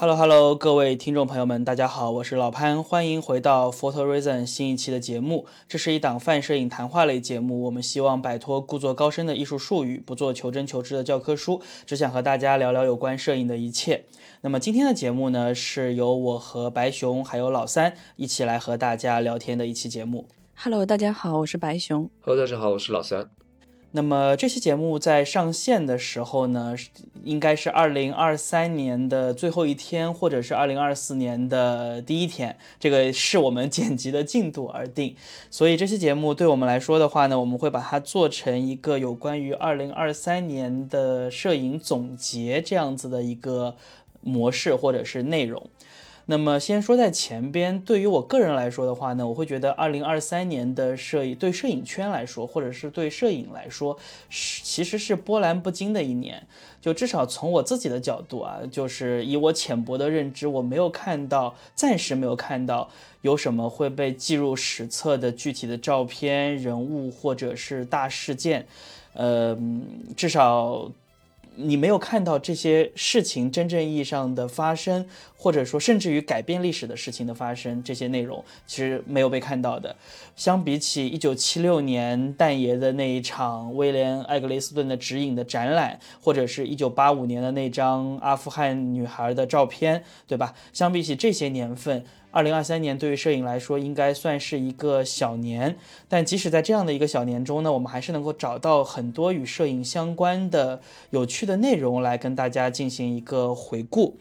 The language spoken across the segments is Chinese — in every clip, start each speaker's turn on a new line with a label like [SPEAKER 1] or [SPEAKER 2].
[SPEAKER 1] Hello Hello，各位听众朋友们，大家好，我是老潘，欢迎回到 Photo Reason 新一期的节目。这是一档泛摄影谈话类节目，我们希望摆脱故作高深的艺术术语，不做求真求知的教科书，只想和大家聊聊有关摄影的一切。那么今天的节目呢，是由我和白熊还有老三一起来和大家聊天的一期节目。
[SPEAKER 2] Hello，大家好，我是白熊。
[SPEAKER 3] Hello，大家好，我是老三。
[SPEAKER 1] 那么这期节目在上线的时候呢，应该是二零二三年的最后一天，或者是二零二四年的第一天，这个是我们剪辑的进度而定。所以这期节目对我们来说的话呢，我们会把它做成一个有关于二零二三年的摄影总结这样子的一个模式或者是内容。那么先说在前边，对于我个人来说的话呢，我会觉得二零二三年的摄影对摄影圈来说，或者是对摄影来说，是其实是波澜不惊的一年。就至少从我自己的角度啊，就是以我浅薄的认知，我没有看到，暂时没有看到有什么会被记入史册的具体的照片、人物或者是大事件。呃，至少。你没有看到这些事情真正意义上的发生，或者说甚至于改变历史的事情的发生，这些内容其实没有被看到的。相比起一九七六年蛋爷的那一场威廉·艾格雷斯顿的指引的展览，或者是一九八五年的那张阿富汗女孩的照片，对吧？相比起这些年份。二零二三年对于摄影来说应该算是一个小年，但即使在这样的一个小年中呢，我们还是能够找到很多与摄影相关的有趣的内容来跟大家进行一个回顾。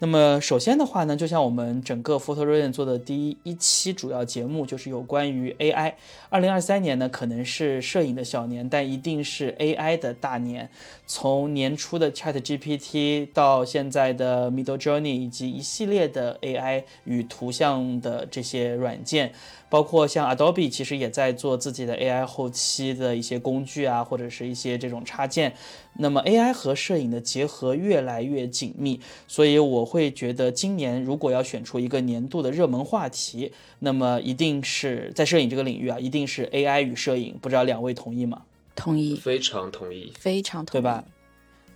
[SPEAKER 1] 那么首先的话呢，就像我们整个 Photo r a n 做的第一期主要节目，就是有关于 AI。二零二三年呢，可能是摄影的小年，但一定是 AI 的大年。从年初的 Chat GPT 到现在的 Middle Journey，以及一系列的 AI 与图像的这些软件，包括像 Adobe 其实也在做自己的 AI 后期的一些工具啊，或者是一些这种插件。那么 AI 和摄影的结合越来越紧密，所以我会觉得今年如果要选出一个年度的热门话题，那么一定是在摄影这个领域啊，一定是 AI 与摄影。不知道两位同意吗？
[SPEAKER 2] 同意，
[SPEAKER 3] 非常同意，
[SPEAKER 2] 非常同意，
[SPEAKER 1] 对吧？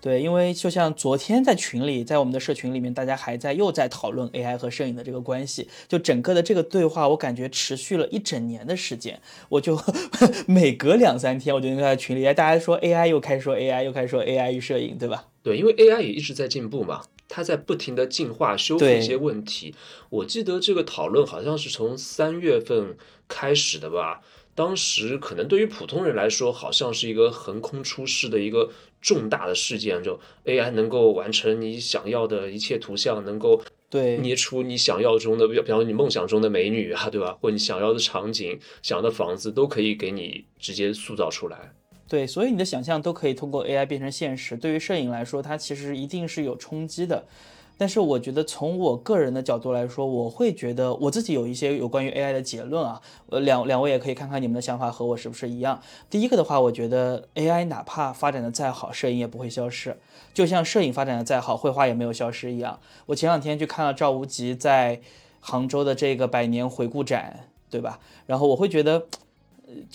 [SPEAKER 1] 对，因为就像昨天在群里，在我们的社群里面，大家还在又在讨论 AI 和摄影的这个关系，就整个的这个对话，我感觉持续了一整年的时间。我就 每隔两三天，我就在群里，大家说 AI 又开始说 AI，又开始说 AI 与摄影，对吧？
[SPEAKER 3] 对，因为 AI 也一直在进步嘛，它在不停的进化、修复一些问题。我记得这个讨论好像是从三月份开始的吧。当时可能对于普通人来说，好像是一个横空出世的一个重大的事件，就 AI 能够完成你想要的一切图像，能够
[SPEAKER 1] 对
[SPEAKER 3] 捏出你想要中的，比方说你梦想中的美女啊，对吧？或你想要的场景、想要的房子，都可以给你直接塑造出来。
[SPEAKER 1] 对，所以你的想象都可以通过 AI 变成现实。对于摄影来说，它其实一定是有冲击的。但是我觉得从我个人的角度来说，我会觉得我自己有一些有关于 AI 的结论啊，呃，两两位也可以看看你们的想法和我是不是一样。第一个的话，我觉得 AI 哪怕发展的再好，摄影也不会消失，就像摄影发展的再好，绘画也没有消失一样。我前两天去看了赵无极在杭州的这个百年回顾展，对吧？然后我会觉得。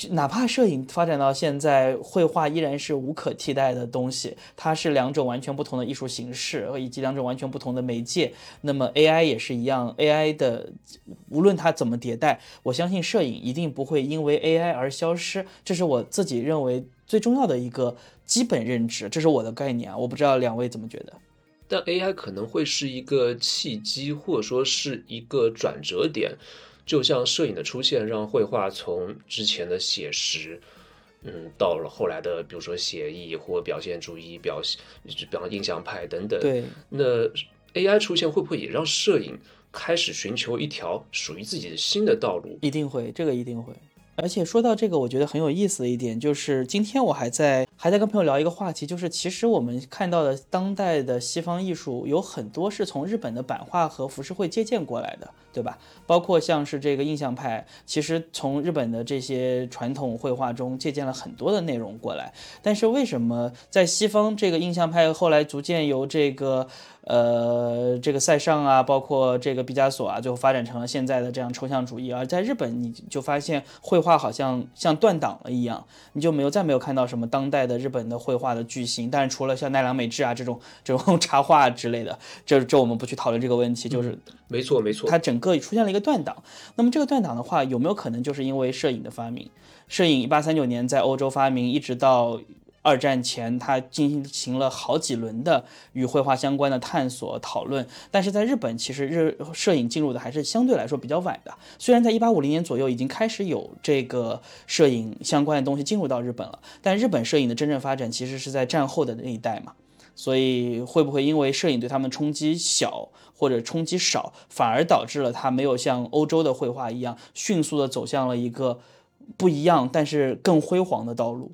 [SPEAKER 1] 哪怕摄影发展到现在，绘画依然是无可替代的东西。它是两种完全不同的艺术形式，以及两种完全不同的媒介。那么 AI 也是一样，AI 的无论它怎么迭代，我相信摄影一定不会因为 AI 而消失。这是我自己认为最重要的一个基本认知，这是我的概念啊。我不知道两位怎么觉得。
[SPEAKER 3] 但 AI 可能会是一个契机，或者说是一个转折点。就像摄影的出现，让绘画从之前的写实，嗯，到了后来的，比如说写意或表现主义、表现，比方印象派等等。
[SPEAKER 1] 对。
[SPEAKER 3] 那 AI 出现会不会也让摄影开始寻求一条属于自己的新的道路？
[SPEAKER 1] 一定会，这个一定会。而且说到这个，我觉得很有意思的一点就是，今天我还在还在跟朋友聊一个话题，就是其实我们看到的当代的西方艺术有很多是从日本的版画和浮世绘借鉴过来的，对吧？包括像是这个印象派，其实从日本的这些传统绘画中借鉴了很多的内容过来。但是为什么在西方这个印象派后来逐渐由这个呃，这个塞尚啊，包括这个毕加索啊，最后发展成了现在的这样抽象主义。而在日本，你就发现绘画好像像断档了一样，你就没有再没有看到什么当代的日本的绘画的巨星。但是除了像奈良美智啊这种这种插画之类的，这这我们不去讨论这个问题，就是
[SPEAKER 3] 没错没错，
[SPEAKER 1] 它整个出现了一个断档。那么这个断档的话，有没有可能就是因为摄影的发明？摄影一八三九年在欧洲发明，一直到。二战前，他进行了好几轮的与绘画相关的探索讨论，但是在日本，其实日摄影进入的还是相对来说比较晚的。虽然在一八五零年左右已经开始有这个摄影相关的东西进入到日本了，但日本摄影的真正发展其实是在战后的那一代嘛。所以会不会因为摄影对他们冲击小或者冲击少，反而导致了它没有像欧洲的绘画一样迅速的走向了一个不一样但是更辉煌的道路？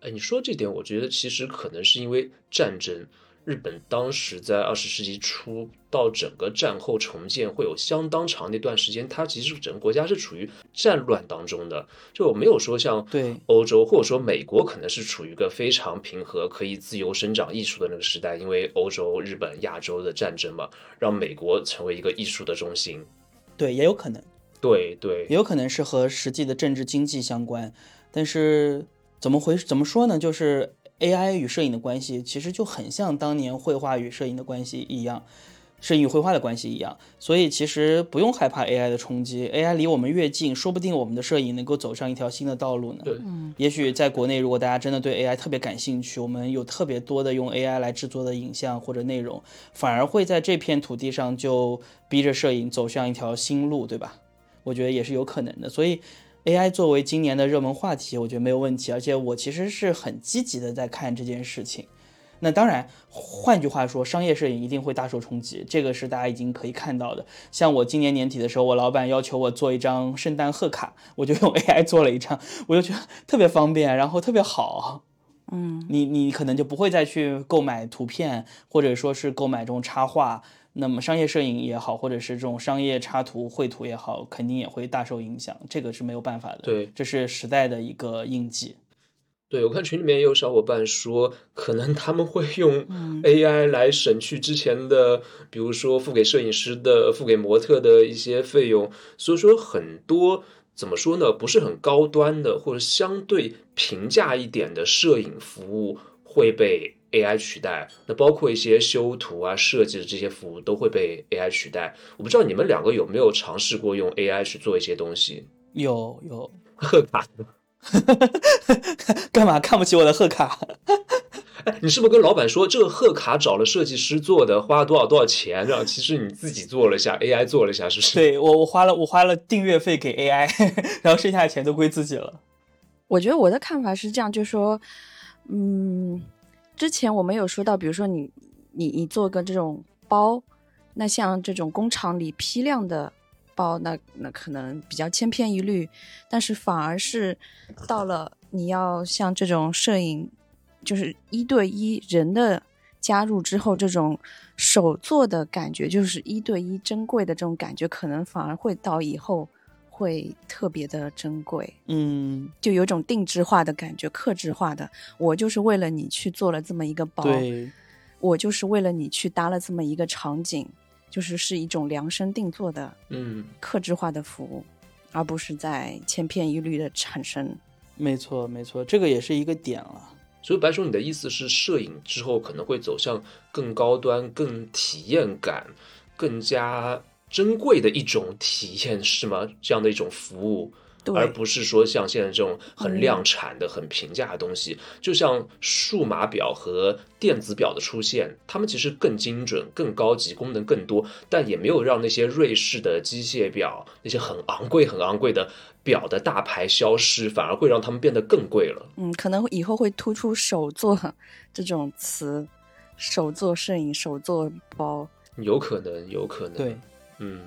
[SPEAKER 3] 哎，你说这点，我觉得其实可能是因为战争。日本当时在二十世纪初到整个战后重建，会有相当长的一段时间，它其实整个国家是处于战乱当中的。就没有说像
[SPEAKER 1] 对
[SPEAKER 3] 欧洲或者说美国，可能是处于一个非常平和、可以自由生长艺术的那个时代。因为欧洲、日本、亚洲的战争嘛，让美国成为一个艺术的中心。
[SPEAKER 1] 对，也有可能。
[SPEAKER 3] 对对，
[SPEAKER 1] 也有可能是和实际的政治经济相关，但是。怎么回怎么说呢？就是 AI 与摄影的关系，其实就很像当年绘画与摄影的关系一样，摄影与绘画的关系一样。所以其实不用害怕 AI 的冲击，AI 离我们越近，说不定我们的摄影能够走上一条新的道路呢。
[SPEAKER 3] 对，
[SPEAKER 1] 也许在国内，如果大家真的对 AI 特别感兴趣，我们有特别多的用 AI 来制作的影像或者内容，反而会在这片土地上就逼着摄影走向一条新路，对吧？我觉得也是有可能的。所以。AI 作为今年的热门话题，我觉得没有问题，而且我其实是很积极的在看这件事情。那当然，换句话说，商业摄影一定会大受冲击，这个是大家已经可以看到的。像我今年年底的时候，我老板要求我做一张圣诞贺卡，我就用 AI 做了一张，我就觉得特别方便，然后特别好。
[SPEAKER 2] 嗯，
[SPEAKER 1] 你你可能就不会再去购买图片，或者说是购买这种插画。那么商业摄影也好，或者是这种商业插图绘图也好，肯定也会大受影响，这个是没有办法的。
[SPEAKER 3] 对，
[SPEAKER 1] 这是时代的一个印记。
[SPEAKER 3] 对，我看群里面也有小伙伴说，可能他们会用 AI 来省去之前的，比如说付给摄影师的、付给模特的一些费用。所以说，很多怎么说呢，不是很高端的或者相对平价一点的摄影服务会被。AI 取代，那包括一些修图啊、设计的这些服务都会被 AI 取代。我不知道你们两个有没有尝试过用 AI 去做一些东西？
[SPEAKER 1] 有有
[SPEAKER 3] 贺卡，
[SPEAKER 1] 干嘛看不起我的贺卡？
[SPEAKER 3] 哎，你是不是跟老板说这个贺卡找了设计师做的，花了多少多少钱？然后其实你自己做了一下，AI 做了一下，是不是？
[SPEAKER 1] 对我，我花了我花了订阅费给 AI，然后剩下的钱都归自己了。
[SPEAKER 2] 我觉得我的看法是这样，就是说，嗯。之前我们有说到，比如说你你你做个这种包，那像这种工厂里批量的包，那那可能比较千篇一律。但是反而是到了你要像这种摄影，就是一对一人的加入之后，这种手做的感觉，就是一对一珍贵的这种感觉，可能反而会到以后。会特别的珍贵，
[SPEAKER 1] 嗯，
[SPEAKER 2] 就有种定制化的感觉，克制化的。我就是为了你去做了这么一个包，我就是为了你去搭了这么一个场景，就是是一种量身定做的，
[SPEAKER 3] 嗯，
[SPEAKER 2] 克制化的服务，而不是在千篇一律的产生。
[SPEAKER 1] 没错，没错，这个也是一个点了。
[SPEAKER 3] 所以白叔，你的意思是，摄影之后可能会走向更高端、更体验感、更加。珍贵的一种体验是吗？这样的一种服务，而不是说像现在这种很量产的、很平价的东西。就像数码表和电子表的出现，它们其实更精准、更高级、功能更多，但也没有让那些瑞士的机械表、那些很昂贵、很昂贵的表的大牌消失，反而会让它们变得更贵了。
[SPEAKER 2] 嗯，可能以后会突出手作这种词，手作摄影、手作包，
[SPEAKER 3] 有可能，有可能，
[SPEAKER 1] 对。
[SPEAKER 3] 嗯，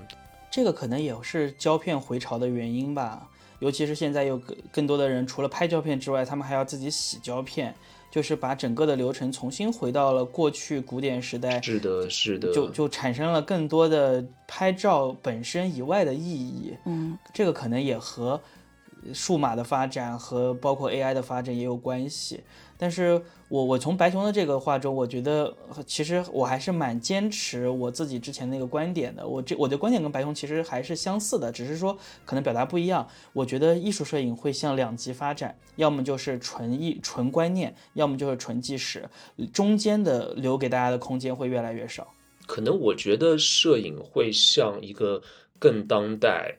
[SPEAKER 1] 这个可能也是胶片回潮的原因吧。尤其是现在有更更多的人，除了拍胶片之外，他们还要自己洗胶片，就是把整个的流程重新回到了过去古典时代。
[SPEAKER 3] 是的，是的，
[SPEAKER 1] 就就产生了更多的拍照本身以外的意义。
[SPEAKER 2] 嗯，
[SPEAKER 1] 这个可能也和数码的发展和包括 AI 的发展也有关系。但是我我从白熊的这个话中，我觉得其实我还是蛮坚持我自己之前那个观点的。我这我的观点跟白熊其实还是相似的，只是说可能表达不一样。我觉得艺术摄影会向两极发展，要么就是纯艺纯观念，要么就是纯纪实，中间的留给大家的空间会越来越少。
[SPEAKER 3] 可能我觉得摄影会向一个更当代、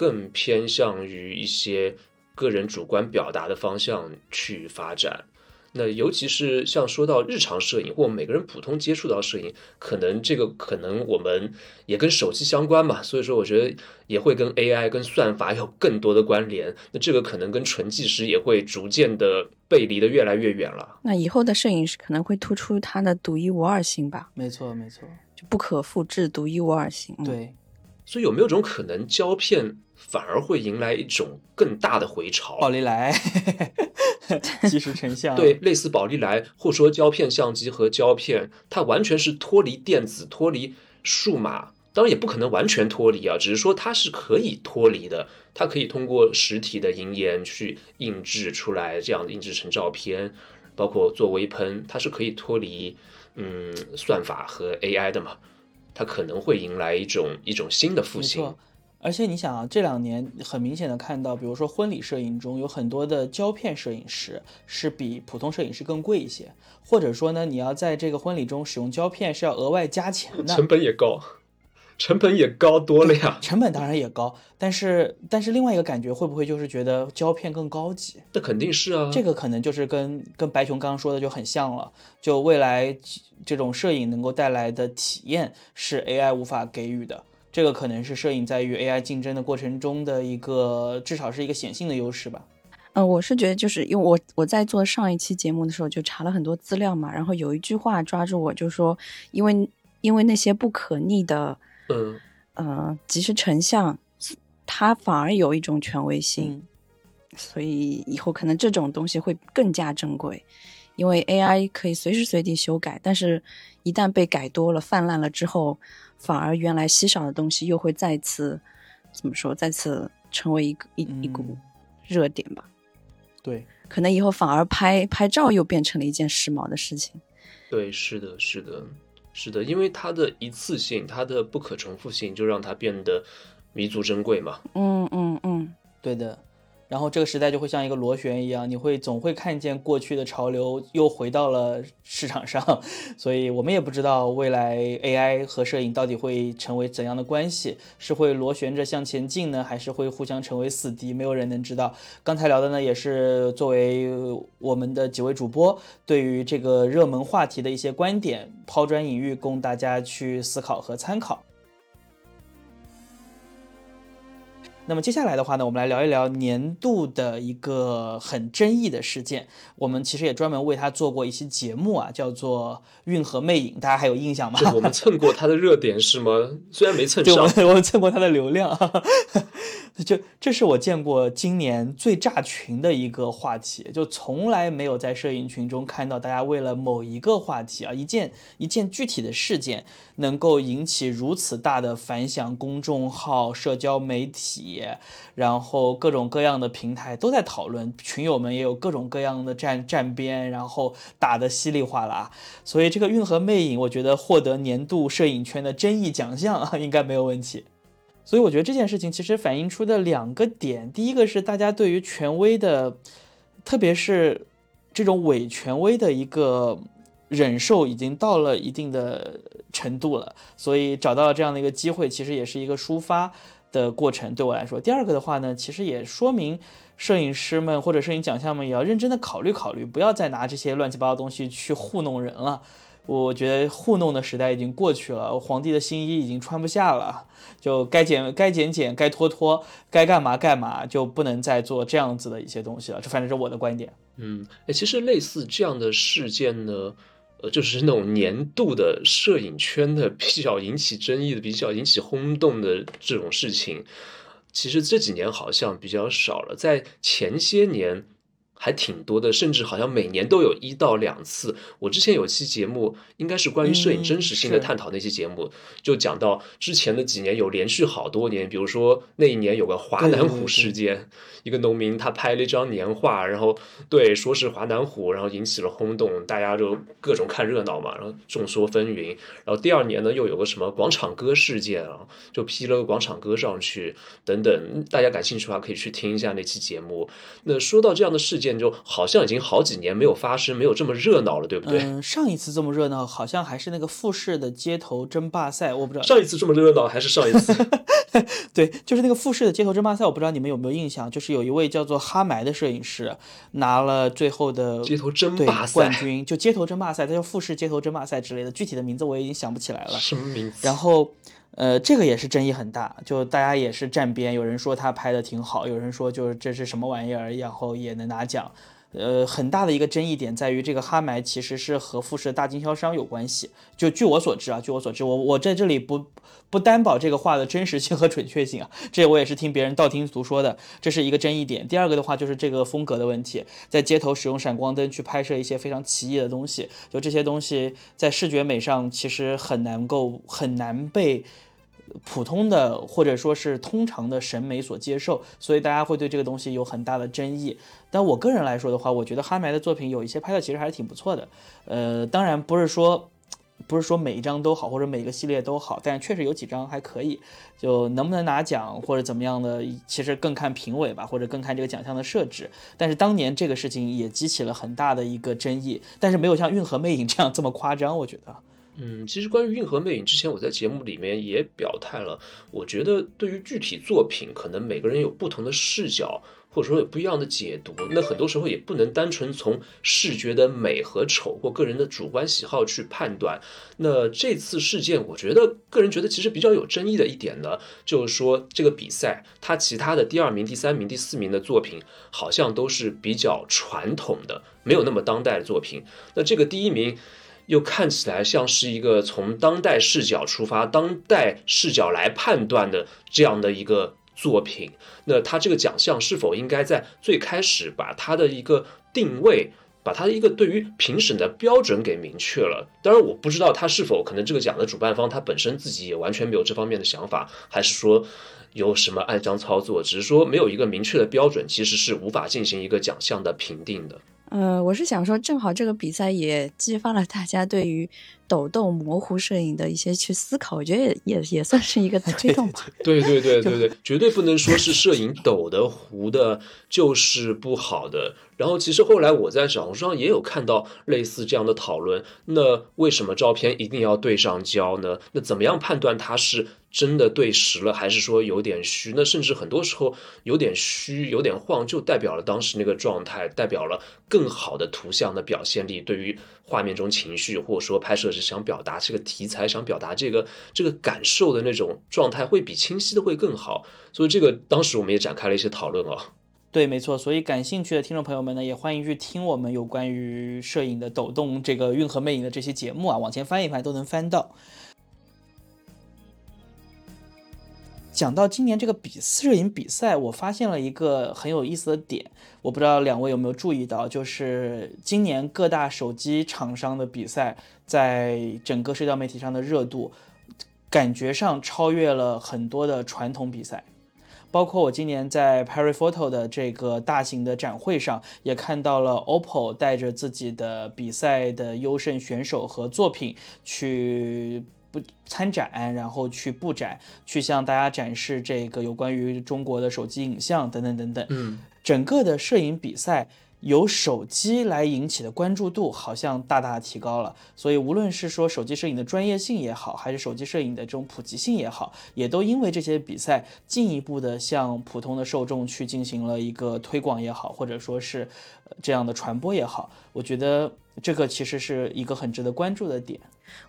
[SPEAKER 3] 更偏向于一些个人主观表达的方向去发展。那尤其是像说到日常摄影，或每个人普通接触到摄影，可能这个可能我们也跟手机相关嘛，所以说我觉得也会跟 AI、跟算法有更多的关联。那这个可能跟纯纪实也会逐渐的背离的越来越远了。
[SPEAKER 2] 那以后的摄影师可能会突出它的独一无二性吧？
[SPEAKER 1] 没错，没错，
[SPEAKER 2] 就不可复制、独一无二性。
[SPEAKER 1] 对，
[SPEAKER 3] 所以有没有种可能，胶片反而会迎来一种更大的回潮？
[SPEAKER 1] 宝丽来。即时成像，
[SPEAKER 3] 对，类似宝丽来，或者说胶片相机和胶片，它完全是脱离电子、脱离数码，当然也不可能完全脱离啊，只是说它是可以脱离的，它可以通过实体的银盐去印制出来，这样印制成照片，包括做微喷，它是可以脱离嗯算法和 AI 的嘛，它可能会迎来一种一种新的复兴。
[SPEAKER 1] 而且你想啊，这两年很明显的看到，比如说婚礼摄影中有很多的胶片摄影师是比普通摄影师更贵一些，或者说呢，你要在这个婚礼中使用胶片是要额外加钱的，
[SPEAKER 3] 成本也高，成本也高多了呀。
[SPEAKER 1] 成本当然也高，但是但是另外一个感觉会不会就是觉得胶片更高级？
[SPEAKER 3] 那肯定是啊，
[SPEAKER 1] 这个可能就是跟跟白熊刚刚说的就很像了，就未来这种摄影能够带来的体验是 AI 无法给予的。这个可能是摄影在与 AI 竞争的过程中的一个，至少是一个显性的优势吧。
[SPEAKER 2] 嗯，我是觉得，就是因为我我在做上一期节目的时候就查了很多资料嘛，然后有一句话抓住我，就说，因为因为那些不可逆的，
[SPEAKER 3] 嗯
[SPEAKER 2] 呃，即时成像，它反而有一种权威性，所以以后可能这种东西会更加珍贵，因为 AI 可以随时随地修改，但是一旦被改多了、泛滥了之后。反而原来稀少的东西又会再次怎么说？再次成为一个一一股热点吧。
[SPEAKER 1] 对，
[SPEAKER 2] 可能以后反而拍拍照又变成了一件时髦的事情。
[SPEAKER 3] 对，是的，是的，是的，因为它的一次性，它的不可重复性，就让它变得弥足珍贵嘛。
[SPEAKER 2] 嗯嗯嗯，
[SPEAKER 1] 对的。然后这个时代就会像一个螺旋一样，你会总会看见过去的潮流又回到了市场上，所以我们也不知道未来 AI 和摄影到底会成为怎样的关系，是会螺旋着向前进呢，还是会互相成为死敌？没有人能知道。刚才聊的呢，也是作为我们的几位主播对于这个热门话题的一些观点，抛砖引玉，供大家去思考和参考。那么接下来的话呢，我们来聊一聊年度的一个很争议的事件。我们其实也专门为他做过一期节目啊，叫做《运河魅影》，大家还有印象吗？
[SPEAKER 3] 我们蹭过他的热点是吗？虽然没蹭上，
[SPEAKER 1] 我们蹭过他的流量。就这是我见过今年最炸群的一个话题，就从来没有在摄影群中看到大家为了某一个话题啊，一件一件具体的事件，能够引起如此大的反响，公众号、社交媒体，然后各种各样的平台都在讨论，群友们也有各种各样的站站边，然后打得稀里哗啦。所以这个《运河魅影》，我觉得获得年度摄影圈的争议奖项应该没有问题。所以我觉得这件事情其实反映出的两个点，第一个是大家对于权威的，特别是这种伪权威的一个忍受已经到了一定的程度了，所以找到了这样的一个机会，其实也是一个抒发的过程。对我来说，第二个的话呢，其实也说明摄影师们或者摄影奖项们也要认真的考虑考虑，不要再拿这些乱七八糟东西去糊弄人了。我觉得糊弄的时代已经过去了，皇帝的新衣已经穿不下了，就该剪该剪剪，该脱脱，该干嘛干嘛，就不能再做这样子的一些东西了。这反正是我的观点。
[SPEAKER 3] 嗯，哎，其实类似这样的事件呢，呃，就是那种年度的摄影圈的比较引起争议的、比较引起轰动的这种事情，其实这几年好像比较少了。在前些年。还挺多的，甚至好像每年都有一到两次。我之前有期节目，应该是关于摄影真实性的探讨那期节目，就讲到之前的几年有连续好多年，比如说那一年有个华南虎事件，一个农民他拍了一张年画，然后对说是华南虎，然后引起了轰动，大家就各种看热闹嘛，然后众说纷纭。然后第二年呢，又有个什么广场歌事件啊，就批了个广场歌上去，等等，大家感兴趣的话可以去听一下那期节目。那说到这样的事件。就好像已经好几年没有发生，没有这么热闹了，对不对？
[SPEAKER 1] 嗯，上一次这么热闹，好像还是那个复试的街头争霸赛，我不知道。
[SPEAKER 3] 上一次这么热闹还是上一次？
[SPEAKER 1] 对，就是那个复试的街头争霸赛，我不知道你们有没有印象？就是有一位叫做哈埋的摄影师拿了最后的
[SPEAKER 3] 街头争霸赛
[SPEAKER 1] 冠军，就街头争霸赛，他叫复试街头争霸赛之类的，具体的名字我已经想不起来了。
[SPEAKER 3] 什么名字？
[SPEAKER 1] 然后。呃，这个也是争议很大，就大家也是站边，有人说他拍的挺好，有人说就是这是什么玩意儿，然后也能拿奖。呃，很大的一个争议点在于，这个哈埋其实是和富士的大经销商有关系。就据我所知啊，据我所知，我我在这里不不担保这个话的真实性和准确性啊，这我也是听别人道听途说的，这是一个争议点。第二个的话就是这个风格的问题，在街头使用闪光灯去拍摄一些非常奇异的东西，就这些东西在视觉美上其实很难够很难被。普通的或者说是通常的审美所接受，所以大家会对这个东西有很大的争议。但我个人来说的话，我觉得哈埋的作品有一些拍的其实还是挺不错的。呃，当然不是说不是说每一张都好，或者每个系列都好，但确实有几张还可以。就能不能拿奖或者怎么样的，其实更看评委吧，或者更看这个奖项的设置。但是当年这个事情也激起了很大的一个争议，但是没有像运河魅影这样这么夸张，我觉得。
[SPEAKER 3] 嗯，其实关于《运河魅影》之前，我在节目里面也表态了。我觉得对于具体作品，可能每个人有不同的视角，或者说有不一样的解读。那很多时候也不能单纯从视觉的美和丑或个人的主观喜好去判断。那这次事件，我觉得个人觉得其实比较有争议的一点呢，就是说这个比赛，它其他的第二名、第三名、第四名的作品，好像都是比较传统的，没有那么当代的作品。那这个第一名。又看起来像是一个从当代视角出发、当代视角来判断的这样的一个作品。那他这个奖项是否应该在最开始把他的一个定位、把他的一个对于评审的标准给明确了？当然，我不知道他是否可能这个奖的主办方他本身自己也完全没有这方面的想法，还是说有什么暗箱操作？只是说没有一个明确的标准，其实是无法进行一个奖项的评定的。
[SPEAKER 2] 呃，我是想说，正好这个比赛也激发了大家对于抖动模糊摄影的一些去思考，我觉得也也也算是一个 推动吧。
[SPEAKER 3] 对对 对对对，绝对不能说是摄影抖的糊的就是不好的。然后其实后来我在小红书上也有看到类似这样的讨论。那为什么照片一定要对上焦呢？那怎么样判断它是真的对实了，还是说有点虚？那甚至很多时候有点虚、有点晃，就代表了当时那个状态，代表了更好的图像的表现力，对于画面中情绪，或者说拍摄是想表达这个题材、想表达这个这个感受的那种状态，会比清晰的会更好。所以这个当时我们也展开了一些讨论啊。
[SPEAKER 1] 对，没错，所以感兴趣的听众朋友们呢，也欢迎去听我们有关于摄影的抖动这个运河魅影的这些节目啊，往前翻一翻都能翻到。讲到今年这个比摄影比赛，我发现了一个很有意思的点，我不知道两位有没有注意到，就是今年各大手机厂商的比赛在整个社交媒体上的热度，感觉上超越了很多的传统比赛。包括我今年在 Perry Photo 的这个大型的展会上，也看到了 OPPO 带着自己的比赛的优胜选手和作品去不参展，然后去布展，去向大家展示这个有关于中国的手机影像等等等等。
[SPEAKER 3] 嗯，
[SPEAKER 1] 整个的摄影比赛。由手机来引起的关注度好像大大提高了，所以无论是说手机摄影的专业性也好，还是手机摄影的这种普及性也好，也都因为这些比赛进一步的向普通的受众去进行了一个推广也好，或者说是这样的传播也好，我觉得这个其实是一个很值得关注的点。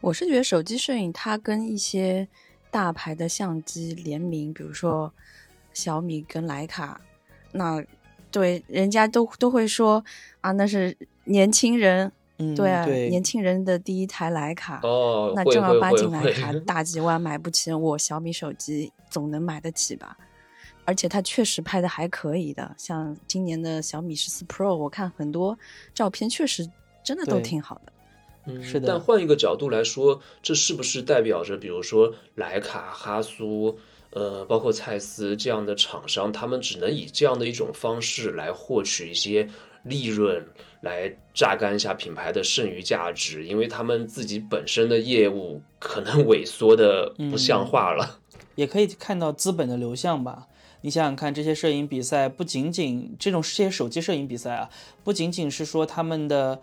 [SPEAKER 2] 我是觉得手机摄影它跟一些大牌的相机联名，比如说小米跟徕卡，那。对，人家都都会说啊，那是年轻人，对啊，年轻人的第一台徕卡，
[SPEAKER 3] 哦，
[SPEAKER 2] 那正儿八经徕卡 大几万买不起，我小米手机总能买得起吧？而且它确实拍的还可以的。像今年的小米十四 Pro，我看很多照片确实真的都挺好的。
[SPEAKER 3] 嗯，
[SPEAKER 1] 是的。
[SPEAKER 3] 但换一个角度来说，这是不是代表着，比如说莱卡、哈苏，呃，包括蔡司这样的厂商，他们只能以这样的一种方式来获取一些利润，来榨干一下品牌的剩余价值，因为他们自己本身的业务可能萎缩的不像话了。
[SPEAKER 1] 也可以看到资本的流向吧。你想想看，这些摄影比赛不仅仅这种这些手机摄影比赛啊，不仅仅是说他们的。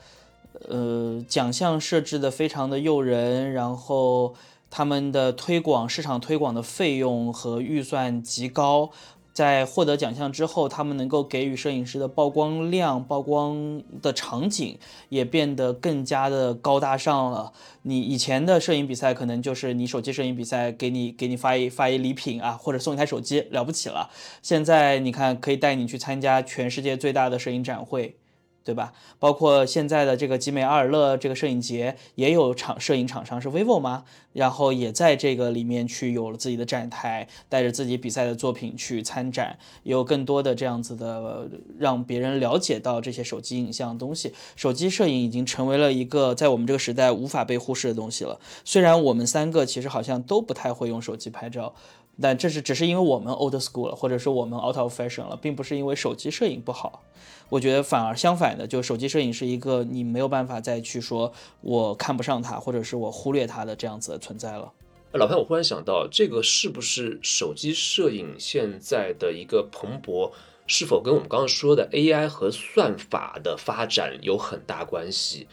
[SPEAKER 1] 呃，奖项设置的非常的诱人，然后他们的推广市场推广的费用和预算极高，在获得奖项之后，他们能够给予摄影师的曝光量、曝光的场景也变得更加的高大上了。你以前的摄影比赛可能就是你手机摄影比赛，给你给你发一发一礼品啊，或者送一台手机，了不起了。现在你看，可以带你去参加全世界最大的摄影展会。对吧？包括现在的这个集美阿尔勒这个摄影节，也有厂摄影厂商是 vivo 吗？然后也在这个里面去有了自己的展台，带着自己比赛的作品去参展，也有更多的这样子的让别人了解到这些手机影像东西。手机摄影已经成为了一个在我们这个时代无法被忽视的东西了。虽然我们三个其实好像都不太会用手机拍照。但这是只是因为我们 old school 了，或者说我们 out of fashion 了，并不是因为手机摄影不好。我觉得反而相反的，就手机摄影是一个你没有办法再去说我看不上它，或者是我忽略它的这样子的存在了。
[SPEAKER 3] 老潘，我忽然想到，这个是不是手机摄影现在的一个蓬勃，是否跟我们刚刚说的 AI 和算法的发展有很大关系？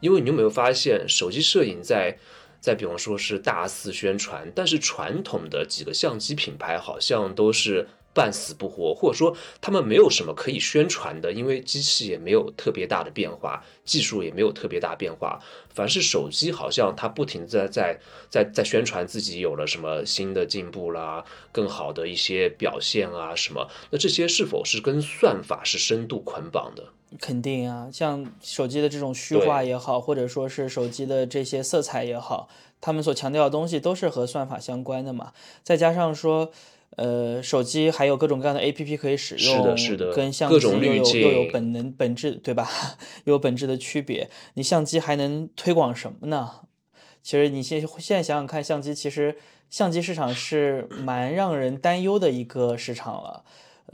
[SPEAKER 3] 因为你有没有发现，手机摄影在再比方说是大肆宣传，但是传统的几个相机品牌好像都是半死不活，或者说他们没有什么可以宣传的，因为机器也没有特别大的变化，技术也没有特别大变化。凡是手机，好像它不停在在在在宣传自己有了什么新的进步啦，更好的一些表现啊什么。那这些是否是跟算法是深度捆绑的？
[SPEAKER 1] 肯定啊，像手机的这种虚化也好，或者说是手机的这些色彩也好，他们所强调的东西都是和算法相关的嘛。再加上说，呃，手机还有各种各样的 A P P 可以使用，
[SPEAKER 3] 是的，是的，
[SPEAKER 1] 跟相机又有又有本能本质，对吧？又 有本质的区别。你相机还能推广什么呢？其实你现现在想想看，相机其实相机市场是蛮让人担忧的一个市场了。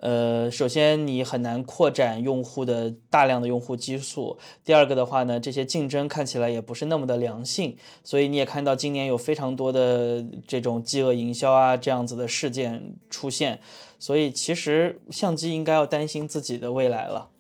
[SPEAKER 1] 呃，首先你很难扩展用户的大量的用户基数。第二个的话呢，这些竞争看起来也不是那么的良性，所以你也看到今年有非常多的这种饥饿营销啊这样子的事件出现。所以其实相机应该要担心自己的未来了。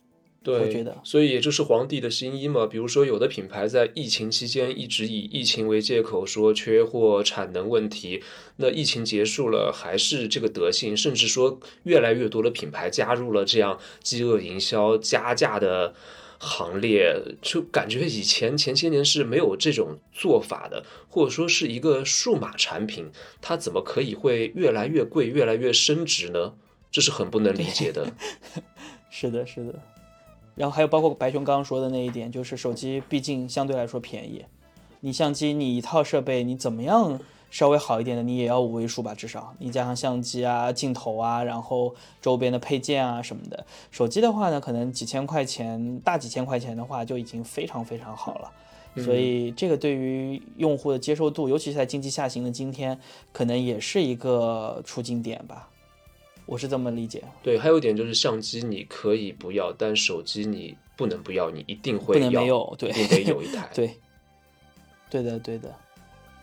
[SPEAKER 3] 对，所以也就是皇帝的新衣嘛。比如说，有的品牌在疫情期间一直以疫情为借口说缺货、产能问题，那疫情结束了还是这个德性，甚至说越来越多的品牌加入了这样饥饿营销、加价的行列，就感觉以前前些年是没有这种做法的，或者说是一个数码产品，它怎么可以会越来越贵、越来越升值呢？这是很不能理解的。
[SPEAKER 1] 是的，是的。然后还有包括白熊刚刚说的那一点，就是手机毕竟相对来说便宜，你相机你一套设备你怎么样稍微好一点的你也要五位数吧，至少你加上相机啊、镜头啊，然后周边的配件啊什么的。手机的话呢，可能几千块钱，大几千块钱的话就已经非常非常好了。所以这个对于用户的接受度，尤其是在经济下行的今天，可能也是一个出镜点吧。我是这么理解，
[SPEAKER 3] 对，还有一点就是相机你可以不要，但手机你不能不要，你一定会
[SPEAKER 1] 不能没有，对，
[SPEAKER 3] 一定得有一台，
[SPEAKER 1] 对，对的，对的，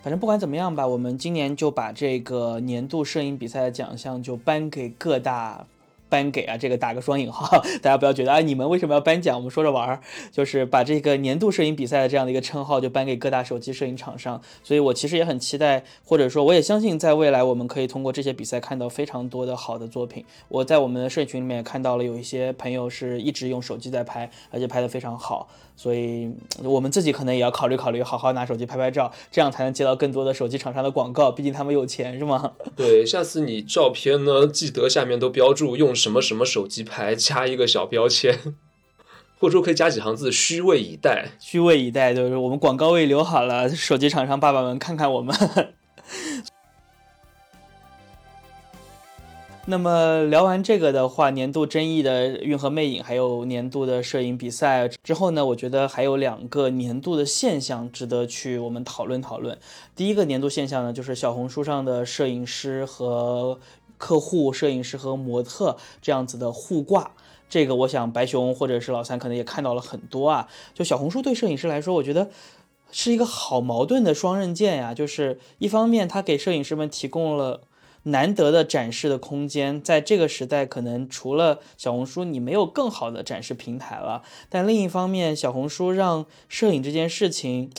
[SPEAKER 1] 反正不管怎么样吧，我们今年就把这个年度摄影比赛的奖项就颁给各大。颁给啊，这个打个双引号，大家不要觉得啊，你们为什么要颁奖？我们说着玩儿，就是把这个年度摄影比赛的这样的一个称号就颁给各大手机摄影厂商。所以我其实也很期待，或者说我也相信，在未来我们可以通过这些比赛看到非常多的好的作品。我在我们的社群里面也看到了有一些朋友是一直用手机在拍，而且拍得非常好。所以我们自己可能也要考虑考虑，好好拿手机拍拍照，这样才能接到更多的手机厂商的广告。毕竟他们有钱，是吗？
[SPEAKER 3] 对，下次你照片呢，记得下面都标注用什么什么手机拍，加一个小标签，或者说可以加几行字：虚位以待。
[SPEAKER 1] 虚位以待，就是我们广告位留好了，手机厂商爸爸们看看我们。那么聊完这个的话，年度争议的《运河魅影》，还有年度的摄影比赛之后呢，我觉得还有两个年度的现象值得去我们讨论讨论。第一个年度现象呢，就是小红书上的摄影师和客户、摄影师和模特这样子的互挂。这个我想白熊或者是老三可能也看到了很多啊。就小红书对摄影师来说，我觉得是一个好矛盾的双刃剑呀。就是一方面，它给摄影师们提供了难得的展示的空间，在这个时代，可能除了小红书，你没有更好的展示平台了。但另一方面，小红书让摄影这件事情。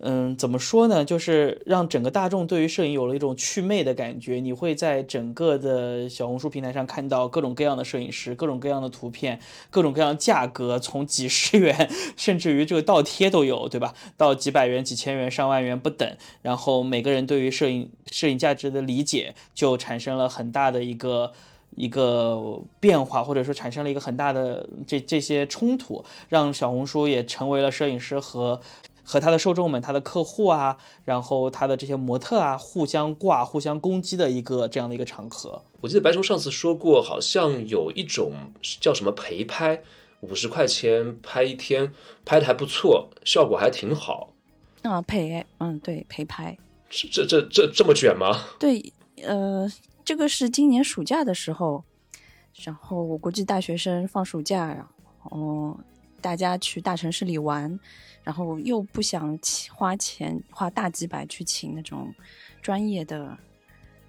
[SPEAKER 1] 嗯，怎么说呢？就是让整个大众对于摄影有了一种祛魅的感觉。你会在整个的小红书平台上看到各种各样的摄影师，各种各样的图片，各种各样价格，从几十元，甚至于这个倒贴都有，对吧？到几百元、几千元、上万元不等。然后每个人对于摄影摄影价值的理解就产生了很大的一个一个变化，或者说产生了一个很大的这这些冲突，让小红书也成为了摄影师和。和他的受众们、他的客户啊，然后他的这些模特啊，互相挂、互相攻击的一个这样的一个场合。
[SPEAKER 3] 我记得白熊上次说过，好像有一种叫什么陪拍，五十块钱拍一天，拍的还不错，效果还挺好。
[SPEAKER 2] 啊，陪，嗯，对，陪拍。
[SPEAKER 3] 这这这这么卷吗？
[SPEAKER 2] 对，呃，这个是今年暑假的时候，然后我估计大学生放暑假，然后大家去大城市里玩。然后又不想花钱花大几百去请那种专业的，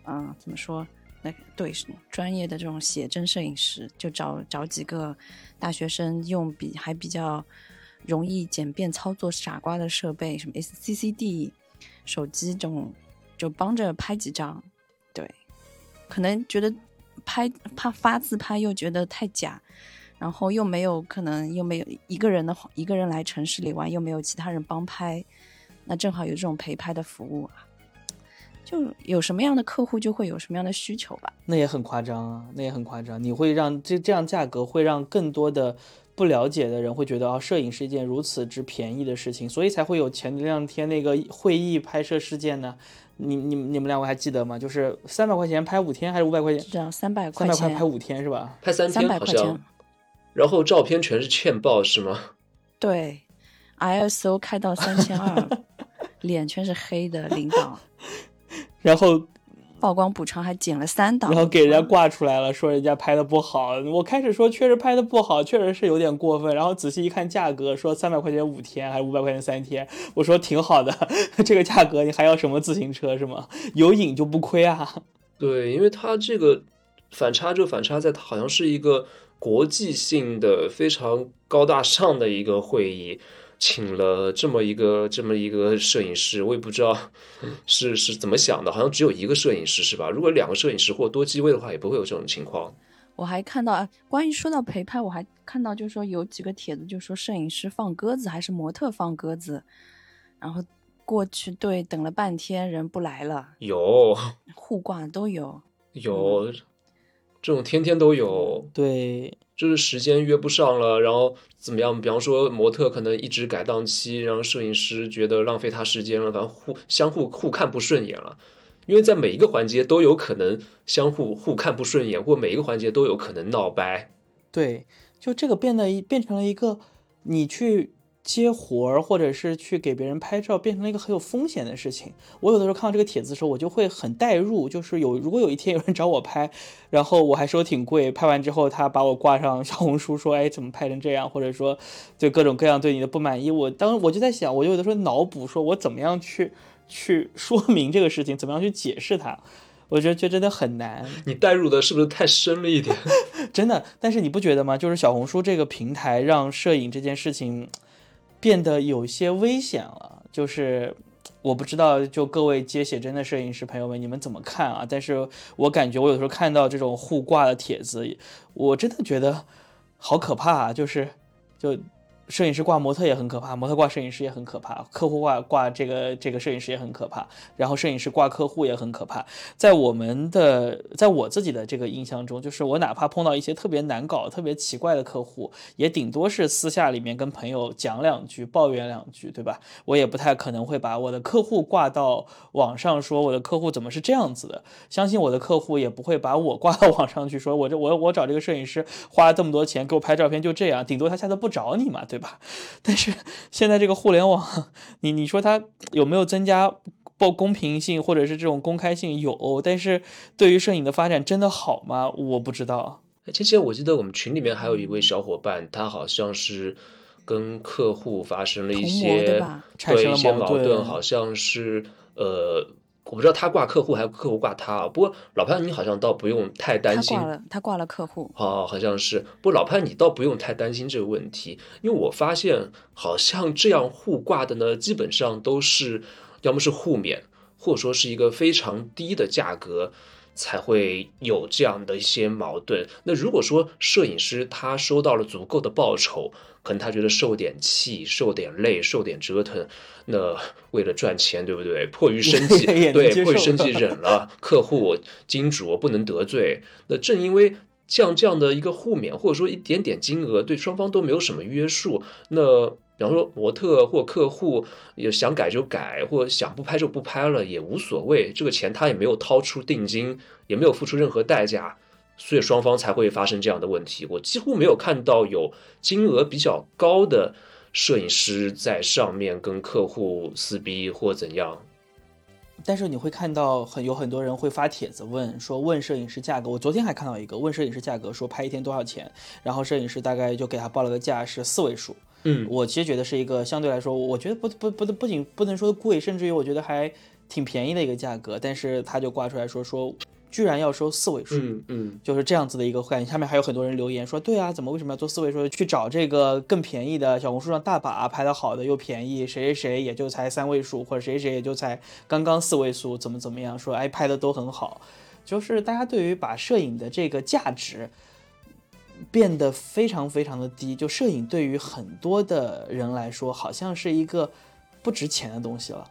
[SPEAKER 2] 嗯，怎么说？那对，专业的这种写真摄影师，就找找几个大学生用比还比较容易简便操作、傻瓜的设备，什么 SCCD 手机这种，就帮着拍几张。对，可能觉得拍怕发自拍又觉得太假。然后又没有可能，又没有一个人的一个人来城市里玩，又没有其他人帮拍，那正好有这种陪拍的服务啊，就有什么样的客户就会有什么样的需求吧。
[SPEAKER 1] 那也很夸张啊，那也很夸张。你会让这这样价格会让更多的不了解的人会觉得啊，摄影是一件如此之便宜的事情，所以才会有前两天那个会议拍摄事件呢。你你你们两位还记得吗？就是三百块钱拍五天还是五百块钱？
[SPEAKER 2] 这样三百
[SPEAKER 1] 块三百块拍五天是吧？
[SPEAKER 3] 拍三天好像。然后照片全是欠曝是吗？
[SPEAKER 2] 对，ISO 开到三千二，脸全是黑的领导。
[SPEAKER 1] 然后
[SPEAKER 2] 曝光补偿还减了三档，
[SPEAKER 1] 然后给人家挂出来了，说人家拍的不好。我开始说确实拍的不好，确实是有点过分。然后仔细一看价格，说三百块钱五天还是五百块钱三天，我说挺好的，这个价格你还要什么自行车是吗？有瘾就不亏啊。
[SPEAKER 3] 对，因为它这个反差就反差在它好像是一个。国际性的非常高大上的一个会议，请了这么一个这么一个摄影师，我也不知道 是是怎么想的，好像只有一个摄影师是吧？如果两个摄影师或多机位的话，也不会有这种情况。
[SPEAKER 2] 我还看到啊，关于说到陪拍，我还看到就是说有几个帖子，就说摄影师放鸽子还是模特放鸽子，然后过去对等了半天人不来了，
[SPEAKER 3] 有
[SPEAKER 2] 互挂都有
[SPEAKER 3] 有。这种天天都有，
[SPEAKER 1] 对，
[SPEAKER 3] 就是时间约不上了，然后怎么样？比方说模特可能一直改档期，然后摄影师觉得浪费他时间了，反正互相互互看不顺眼了，因为在每一个环节都有可能相互互看不顺眼，或每一个环节都有可能闹掰。
[SPEAKER 1] 对，就这个变得变成了一个你去。接活儿，或者是去给别人拍照，变成了一个很有风险的事情。我有的时候看到这个帖子的时候，我就会很代入，就是有如果有一天有人找我拍，然后我还收挺贵，拍完之后他把我挂上小红书，说哎怎么拍成这样，或者说就各种各样对你的不满意，我当我就在想，我就有的时候脑补，说我怎么样去去说明这个事情，怎么样去解释它，我觉得这真的很难。
[SPEAKER 3] 你代入的是不是太深了一点？
[SPEAKER 1] 真的，但是你不觉得吗？就是小红书这个平台让摄影这件事情。变得有些危险了，就是我不知道，就各位接写真的摄影师朋友们，你们怎么看啊？但是我感觉我有时候看到这种互挂的帖子，我真的觉得好可怕啊！就是，就摄影师挂模特也很可怕，模特挂摄影师也很可怕，客户挂挂这个这个摄影师也很可怕，然后摄影师挂客户也很可怕。在我们的，在我自己的这个印象中，就是我哪怕碰到一些特别难搞、特别奇怪的客户，也顶多是私下里面跟朋友讲两句、抱怨两句，对吧？我也不太可能会把我的客户挂到网上说我的客户怎么是这样子的。相信我的客户也不会把我挂到网上去说，我这我我找这个摄影师花了这么多钱给我拍照片就这样，顶多他下次不找你嘛，对。对吧？但是现在这个互联网，你你说它有没有增加不公平性或者是这种公开性？有，但是对于摄影的发展真的好吗？我不知道。
[SPEAKER 3] 之前我记得我们群里面还有一位小伙伴，他好像是跟客户发生了一些
[SPEAKER 1] 对
[SPEAKER 3] 一些
[SPEAKER 1] 矛
[SPEAKER 3] 盾，好像是呃。我不知道他挂客户还是客户挂他啊？不过老潘你好像倒不用太担心。
[SPEAKER 2] 他挂了，他挂了客户。
[SPEAKER 3] 哦，好像是。不过老潘你倒不用太担心这个问题，因为我发现好像这样互挂的呢，基本上都是要么是互免，或者说是一个非常低的价格才会有这样的一些矛盾。那如果说摄影师他收到了足够的报酬，可能他觉得受点气、受点累、受点折腾，那为了赚钱，对不对？迫于生计，对，迫于生计 忍了。客户、金主不能得罪。那正因为像这样的一个互免，或者说一点点金额，对双方都没有什么约束。那比方说模特或客户也想改就改，或想不拍就不拍了，也无所谓。这个钱他也没有掏出定金，也没有付出任何代价。所以双方才会发生这样的问题。我几乎没有看到有金额比较高的摄影师在上面跟客户撕逼或怎样。
[SPEAKER 1] 但是你会看到很有很多人会发帖子问说问摄影师价格。我昨天还看到一个问摄影师价格，说拍一天多少钱，然后摄影师大概就给他报了个价是四位数。
[SPEAKER 3] 嗯，
[SPEAKER 1] 我其实觉得是一个相对来说，我觉得不不不不仅不能说贵，甚至于我觉得还挺便宜的一个价格。但是他就挂出来说说。居然要收四位数，
[SPEAKER 3] 嗯嗯，
[SPEAKER 1] 就是这样子的一个概念。下面还有很多人留言说，对啊，怎么为什么要做四位数？去找这个更便宜的，小红书上大把拍的好的又便宜，谁谁谁也就才三位数，或者谁谁谁也就才刚刚四位数，怎么怎么样？说哎拍的都很好，就是大家对于把摄影的这个价值变得非常非常的低。就摄影对于很多的人来说，好像是一个不值钱的东西了。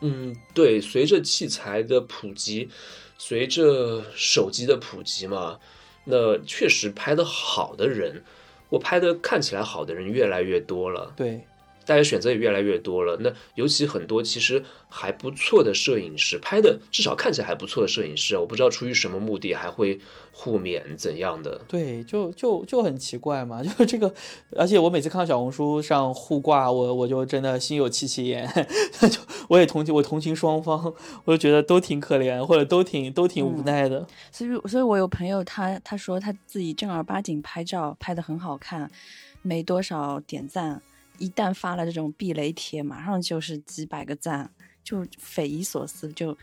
[SPEAKER 3] 嗯，对，随着器材的普及。随着手机的普及嘛，那确实拍的好的人，我拍的看起来好的人越来越多了。
[SPEAKER 1] 对。
[SPEAKER 3] 大家选择也越来越多了，那尤其很多其实还不错的摄影师拍的，至少看起来还不错的摄影师，我不知道出于什么目的还会互免怎样的？
[SPEAKER 1] 对，就就就很奇怪嘛，就是这个，而且我每次看到小红书上互挂，我我就真的心有戚戚焉，就我也同情我同情双方，我就觉得都挺可怜，或者都挺都挺无奈的。
[SPEAKER 2] 所以，所以我有朋友他他说他自己正儿八经拍照拍的很好看，没多少点赞。一旦发了这种避雷帖，马上就是几百个赞，就匪夷所思。就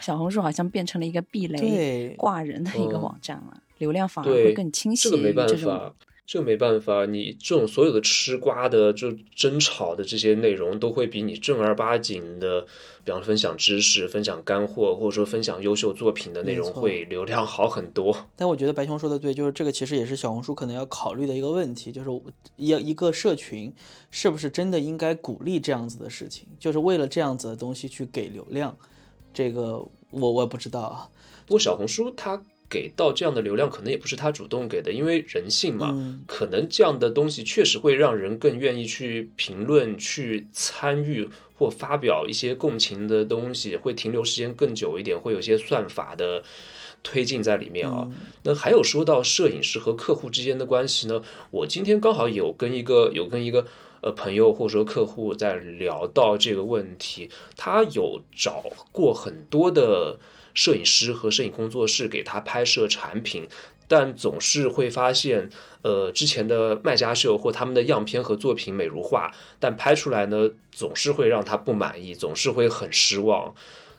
[SPEAKER 2] 小红书好像变成了一个避雷挂人的一个网站了，流量反而会更清晰。
[SPEAKER 3] 这个没办法。这没办法，你这种所有的吃瓜的、就争吵的这些内容，都会比你正儿八经的，比方分享知识、分享干货，或者说分享优秀作品的内容，会流量好很多。
[SPEAKER 1] 但我觉得白熊说的对，就是这个其实也是小红书可能要考虑的一个问题，就是一一个社群是不是真的应该鼓励这样子的事情，就是为了这样子的东西去给流量，这个我我也不知道啊。
[SPEAKER 3] 不过小红书它。给到这样的流量，可能也不是他主动给的，因为人性嘛，可能这样的东西确实会让人更愿意去评论、去参与或发表一些共情的东西，会停留时间更久一点，会有些算法的推进在里面啊。那还有说到摄影师和客户之间的关系呢，我今天刚好有跟一个有跟一个呃朋友或者说客户在聊到这个问题，他有找过很多的。摄影师和摄影工作室给他拍摄产品，但总是会发现，呃，之前的卖家秀或他们的样片和作品美如画，但拍出来呢，总是会让他不满意，总是会很失望。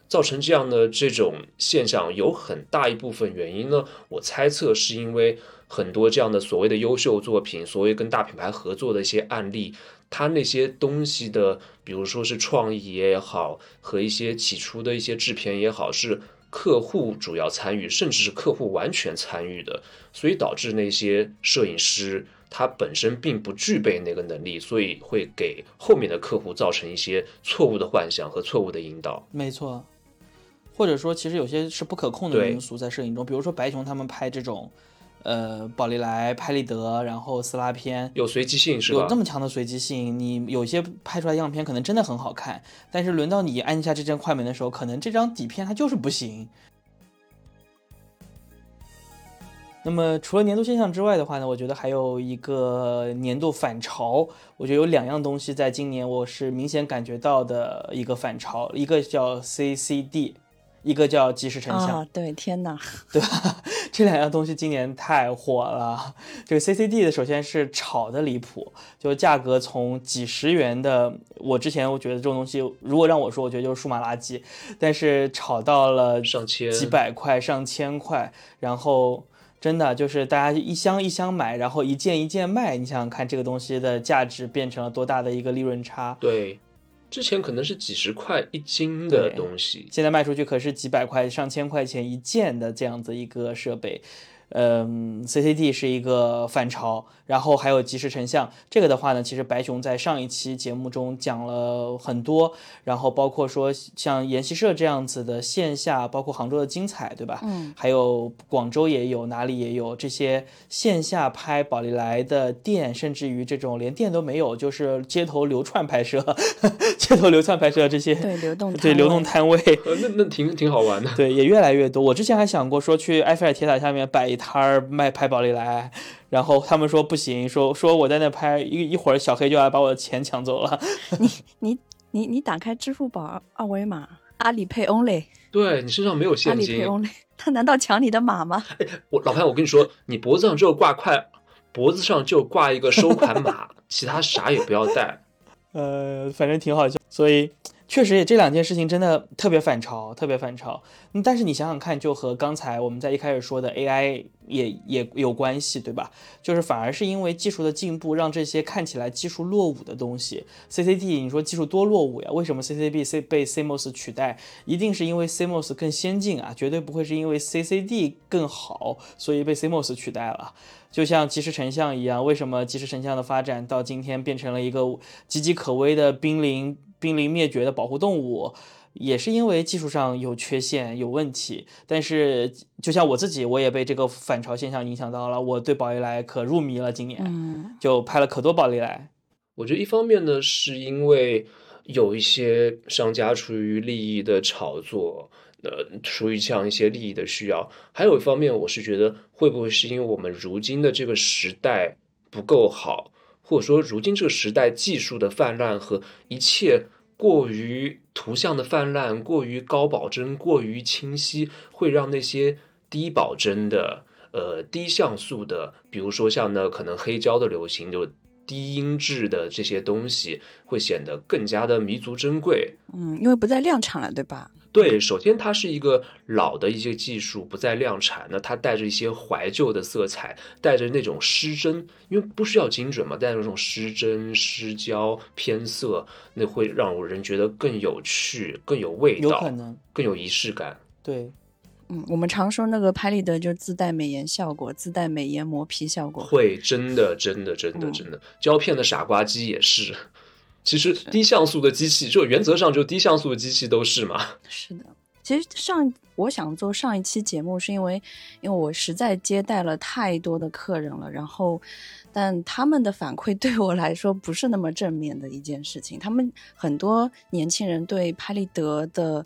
[SPEAKER 3] 造成这样的这种现象，有很大一部分原因呢，我猜测是因为很多这样的所谓的优秀作品，所谓跟大品牌合作的一些案例，它那些东西的，比如说是创意也好，和一些起初的一些制片也好，是。客户主要参与，甚至是客户完全参与的，所以导致那些摄影师他本身并不具备那个能力，所以会给后面的客户造成一些错误的幻想和错误的引导。
[SPEAKER 1] 没错，或者说其实有些是不可控的因素在摄影中，比如说白熊他们拍这种。呃，宝丽来、拍立得，然后撕拉片，
[SPEAKER 3] 有随机性是吧？
[SPEAKER 1] 有这么强的随机性，你有些拍出来样片可能真的很好看，但是轮到你按下这张快门的时候，可能这张底片它就是不行。那么除了年度现象之外的话呢，我觉得还有一个年度反潮，我觉得有两样东西在今年我是明显感觉到的一个反潮，一个叫 CCD。一个叫即时成像，
[SPEAKER 2] 对，天哪，
[SPEAKER 1] 对吧？这两样东西今年太火了。这个 CCD 的，首先是炒的离谱，就价格从几十元的，我之前我觉得这种东西，如果让我说，我觉得就是数码垃圾，但是炒到了
[SPEAKER 3] 上千、
[SPEAKER 1] 几百块、上千块，然后真的就是大家一箱一箱买，然后一件一件卖，你想想看，这个东西的价值变成了多大的一个利润差？
[SPEAKER 3] 对。之前可能是几十块一斤的东西，
[SPEAKER 1] 现在卖出去可是几百块、上千块钱一件的这样子一个设备。嗯，CCD 是一个反潮，然后还有即时成像。这个的话呢，其实白熊在上一期节目中讲了很多，然后包括说像研习社这样子的线下，包括杭州的精彩，对吧？
[SPEAKER 2] 嗯。
[SPEAKER 1] 还有广州也有，哪里也有这些线下拍宝丽来的店，甚至于这种连店都没有，就是街头流窜拍摄，街头流窜拍摄这些
[SPEAKER 2] 对流动
[SPEAKER 1] 对流动摊位，
[SPEAKER 3] 那那挺挺好玩的。
[SPEAKER 1] 对，也越来越多。我之前还想过说去埃菲尔铁塔下面摆一。摊儿卖拍宝丽来，然后他们说不行，说说我在那拍一一会儿，小黑就要把我的钱抢走了。
[SPEAKER 2] 你你你你打开支付宝二维码，阿里 Pay Only，
[SPEAKER 3] 对你身上没有现
[SPEAKER 2] 金，阿里 Pay Only，他难道抢你的码吗？
[SPEAKER 3] 哎，我老潘，我跟你说，你脖子上只有挂块，脖子上就挂一个收款码，其他啥也不要带。
[SPEAKER 1] 呃，反正挺好笑，所以。确实也这两件事情真的特别反潮，特别反潮。但是你想想看，就和刚才我们在一开始说的 AI 也也有关系，对吧？就是反而是因为技术的进步，让这些看起来技术落伍的东西，CCD，你说技术多落伍呀？为什么 CCB C 被 CMOS 取代？一定是因为 CMOS 更先进啊，绝对不会是因为 CCD 更好，所以被 CMOS 取代了。就像即时成像一样，为什么即时成像的发展到今天变成了一个岌岌可危的濒临？濒临灭绝的保护动物，也是因为技术上有缺陷、有问题。但是，就像我自己，我也被这个反潮现象影响到了。我对宝丽来可入迷了，今年就拍了可多宝丽来。
[SPEAKER 3] 我觉得一方面呢，是因为有一些商家出于利益的炒作，呃，出于这样一些利益的需要；还有一方面，我是觉得会不会是因为我们如今的这个时代不够好，或者说如今这个时代技术的泛滥和一切。过于图像的泛滥，过于高保真，过于清晰，会让那些低保真的、呃低像素的，比如说像那可能黑胶的流行，就低音质的这些东西，会显得更加的弥足珍贵。
[SPEAKER 2] 嗯，因为不再量产了，对吧？
[SPEAKER 3] 对，首先它是一个老的一些技术不再量产，那它带着一些怀旧的色彩，带着那种失真，因为不需要精准嘛，带着那种失真、失焦、偏色，那会让人觉得更有趣、更有味道，
[SPEAKER 1] 有可能
[SPEAKER 3] 更有仪式感。
[SPEAKER 1] 对，
[SPEAKER 2] 嗯，我们常说那个拍立得就自带美颜效果，自带美颜磨皮效果，
[SPEAKER 3] 会真的真的真的真的，胶片的傻瓜机也是。其实低像素的机器，就原则上就低像素的机器都是嘛。
[SPEAKER 2] 是的，其实上我想做上一期节目，是因为因为我实在接待了太多的客人了，然后但他们的反馈对我来说不是那么正面的一件事情。他们很多年轻人对拍立得的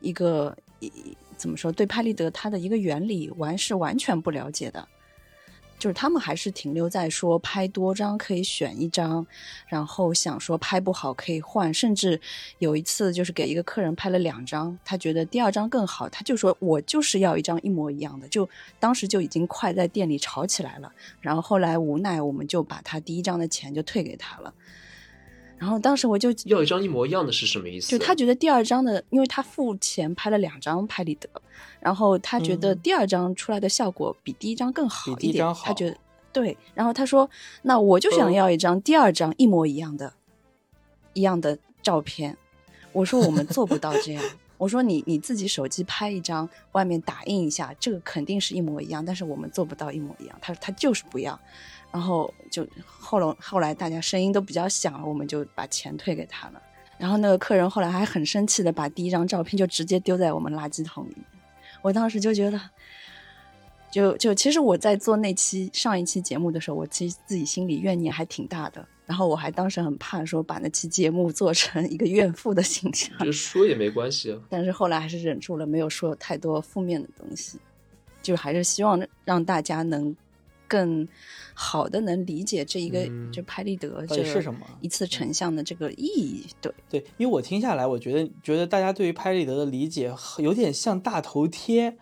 [SPEAKER 2] 一个怎么说？对拍立得它的一个原理完是完全不了解的。就是他们还是停留在说拍多张可以选一张，然后想说拍不好可以换，甚至有一次就是给一个客人拍了两张，他觉得第二张更好，他就说我就是要一张一模一样的，就当时就已经快在店里吵起来了。然后后来无奈我们就把他第一张的钱就退给他了。然后当时我就
[SPEAKER 3] 要一张一模一样的是什么意思？
[SPEAKER 2] 就他觉得第二张的，因为他付钱拍了两张拍立得。然后他觉得第二张出来的效果比第一张更好一点，他觉得对。然后他说：“那我就想要一张第二张一模一样的，一样的照片。”我说：“我们做不到这样。”我说你你自己手机拍一张，外面打印一下，这个肯定是一模一样，但是我们做不到一模一样。他说他就是不要，然后就后来后来大家声音都比较响了，我们就把钱退给他了。然后那个客人后来还很生气的把第一张照片就直接丢在我们垃圾桶里面。我当时就觉得，就就其实我在做那期上一期节目的时候，我其实自己心里怨念还挺大的。然后我还当时很怕说把那期节目做成一个怨妇的形象，
[SPEAKER 3] 就说也没关系啊。
[SPEAKER 2] 但是后来还是忍住了，没有说太多负面的东西，就还是希望让大家能更好的能理解这一个就拍立得这
[SPEAKER 1] 是什么
[SPEAKER 2] 一次成像的这个意义。对
[SPEAKER 1] 对，因为我听下来，我觉得觉得大家对于拍立得的理解有点像大头贴。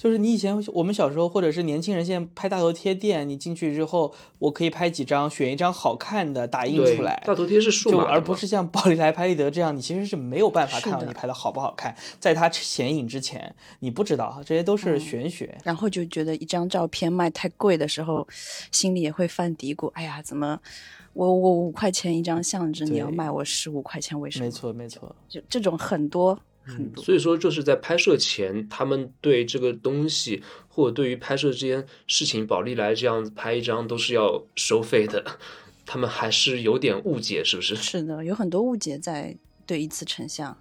[SPEAKER 1] 就是你以前我们小时候，或者是年轻人现在拍大头贴店，你进去之后，我可以拍几张，选一张好看的打印出来。
[SPEAKER 3] 大头贴是数码，
[SPEAKER 1] 而不是像宝丽来、拍立得这样，你其实是没有办法看到你拍的好不好看。在它显影之前，你不知道，这些都是玄学。
[SPEAKER 2] 然后就觉得一张照片卖太贵的时候，心里也会犯嘀咕：哎呀，怎么我我五块钱一张相纸，你要卖我十五块钱，为什么？
[SPEAKER 1] 没错没错，
[SPEAKER 2] 就这种很多。
[SPEAKER 3] 所以说，就是在拍摄前，他们对这个东西，或者对于拍摄这件事情，宝丽来这样子拍一张都是要收费的，他们还是有点误解，是不是？
[SPEAKER 2] 是的，有很多误解在对一次成像，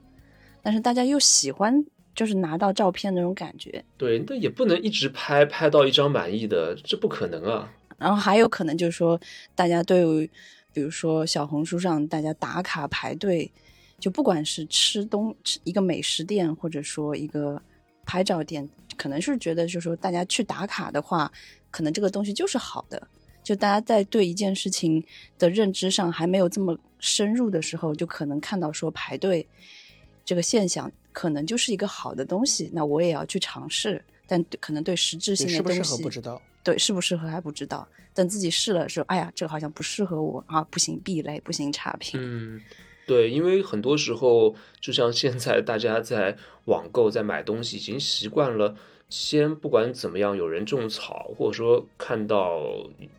[SPEAKER 2] 但是大家又喜欢就是拿到照片那种感觉。
[SPEAKER 3] 对，那也不能一直拍拍到一张满意的，这不可能啊。
[SPEAKER 2] 然后还有可能就是说，大家对，比如说小红书上大家打卡排队。就不管是吃东吃一个美食店，或者说一个拍照店，可能是觉得，就是说大家去打卡的话，可能这个东西就是好的。就大家在对一件事情的认知上还没有这么深入的时候，就可能看到说排队这个现象，可能就是一个好的东西。那我也要去尝试，但可能对实质性的东
[SPEAKER 1] 西，适合不知道，
[SPEAKER 2] 对适不适合还不知道。等自己试了说，哎呀，这个好像不适合我啊，不行，避雷，不行，差评。
[SPEAKER 3] 嗯。对，因为很多时候，就像现在大家在网购、在买东西，已经习惯了先不管怎么样，有人种草，或者说看到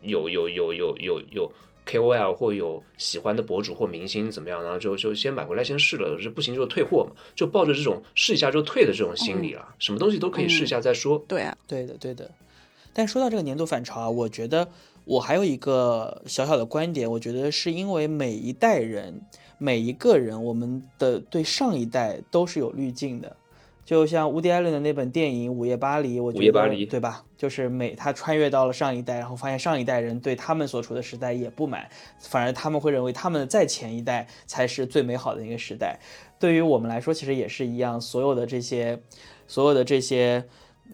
[SPEAKER 3] 有有有有有有 KOL 或有喜欢的博主或明星怎么样，然后就就先买回来先试了，这不行就退货嘛，就抱着这种试一下就退的这种心理了。什么东西都可以试一下再说。
[SPEAKER 2] 对啊，
[SPEAKER 1] 对的，对的。但说到这个年度反潮啊，我觉得我还有一个小小的观点，我觉得是因为每一代人。每一个人，我们的对上一代都是有滤镜的，就像乌迪·艾伦的那本电影《午夜巴黎》，我觉得对吧？就是每他穿越到了上一代，然后发现上一代人对他们所处的时代也不满，反而他们会认为他们的再前一代才是最美好的一个时代。对于我们来说，其实也是一样，所有的这些，所有的这些。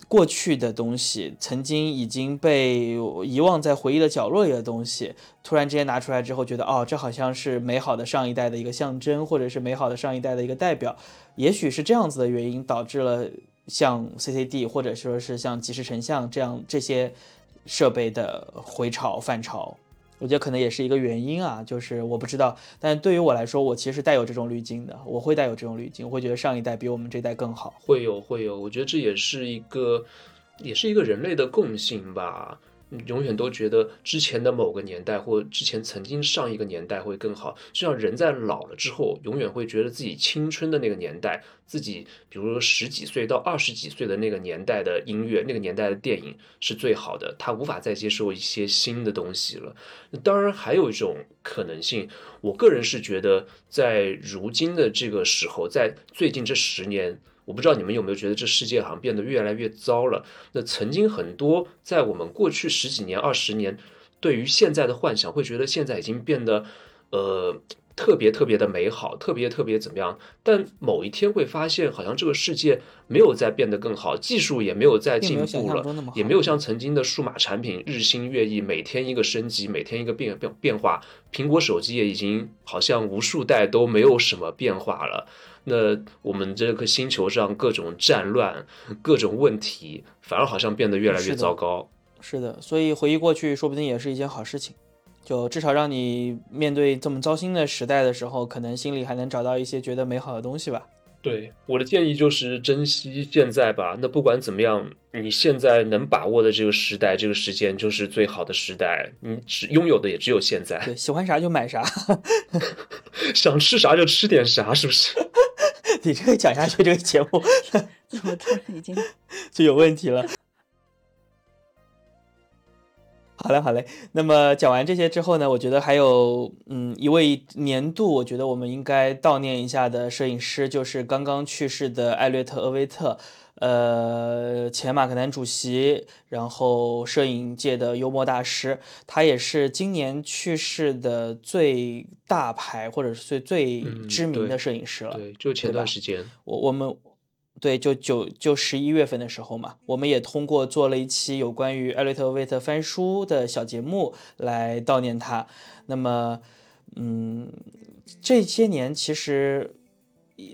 [SPEAKER 1] 过去的东西，曾经已经被遗忘在回忆的角落里的东西，突然之间拿出来之后，觉得哦，这好像是美好的上一代的一个象征，或者是美好的上一代的一个代表。也许是这样子的原因，导致了像 CCD 或者说是像即时成像这样这些设备的回潮返潮。我觉得可能也是一个原因啊，就是我不知道，但对于我来说，我其实带有这种滤镜的，我会带有这种滤镜，我会觉得上一代比我们这代更好，
[SPEAKER 3] 会有会有，我觉得这也是一个，也是一个人类的共性吧。永远都觉得之前的某个年代或之前曾经上一个年代会更好，就像人在老了之后，永远会觉得自己青春的那个年代，自己比如说十几岁到二十几岁的那个年代的音乐，那个年代的电影是最好的，他无法再接受一些新的东西了。当然，还有一种可能性，我个人是觉得，在如今的这个时候，在最近这十年。我不知道你们有没有觉得这世界好像变得越来越糟了？那曾经很多在我们过去十几年、二十年对于现在的幻想，会觉得现在已经变得呃特别特别的美好，特别特别怎么样？但某一天会发现，好像这个世界没有再变得更好，技术也没有再进步了，也没有像曾经的数码产品日新月异，每天一个升级，每天一个变变变化。苹果手机也已经好像无数代都没有什么变化了。那我们这颗星球上各种战乱、各种问题，反而好像变得越来越糟糕。
[SPEAKER 1] 是的，所以回忆过去，说不定也是一件好事情。就至少让你面对这么糟心的时代的时候，可能心里还能找到一些觉得美好的东西吧。
[SPEAKER 3] 对，我的建议就是珍惜现在吧。那不管怎么样，你现在能把握的这个时代、这个时间，就是最好的时代。你只拥有的也只有现在。
[SPEAKER 1] 对，喜欢啥就买啥，
[SPEAKER 3] 想吃啥就吃点啥，是不是？
[SPEAKER 1] 你这个讲下去，这个节目
[SPEAKER 2] 怎么突然已经
[SPEAKER 1] 就有问题了？好嘞，好嘞。那么讲完这些之后呢，我觉得还有嗯一位年度，我觉得我们应该悼念一下的摄影师，就是刚刚去世的艾略特·厄维特。呃，前马克南主席，然后摄影界的幽默大师，他也是今年去世的最大牌或者是最最知名的摄影师了。
[SPEAKER 3] 对，就前段时间，
[SPEAKER 1] 我我们对，就九就十一月份的时候嘛，我们也通过做了一期有关于艾略特·威特翻书的小节目来悼念他。那么，嗯，这些年其实。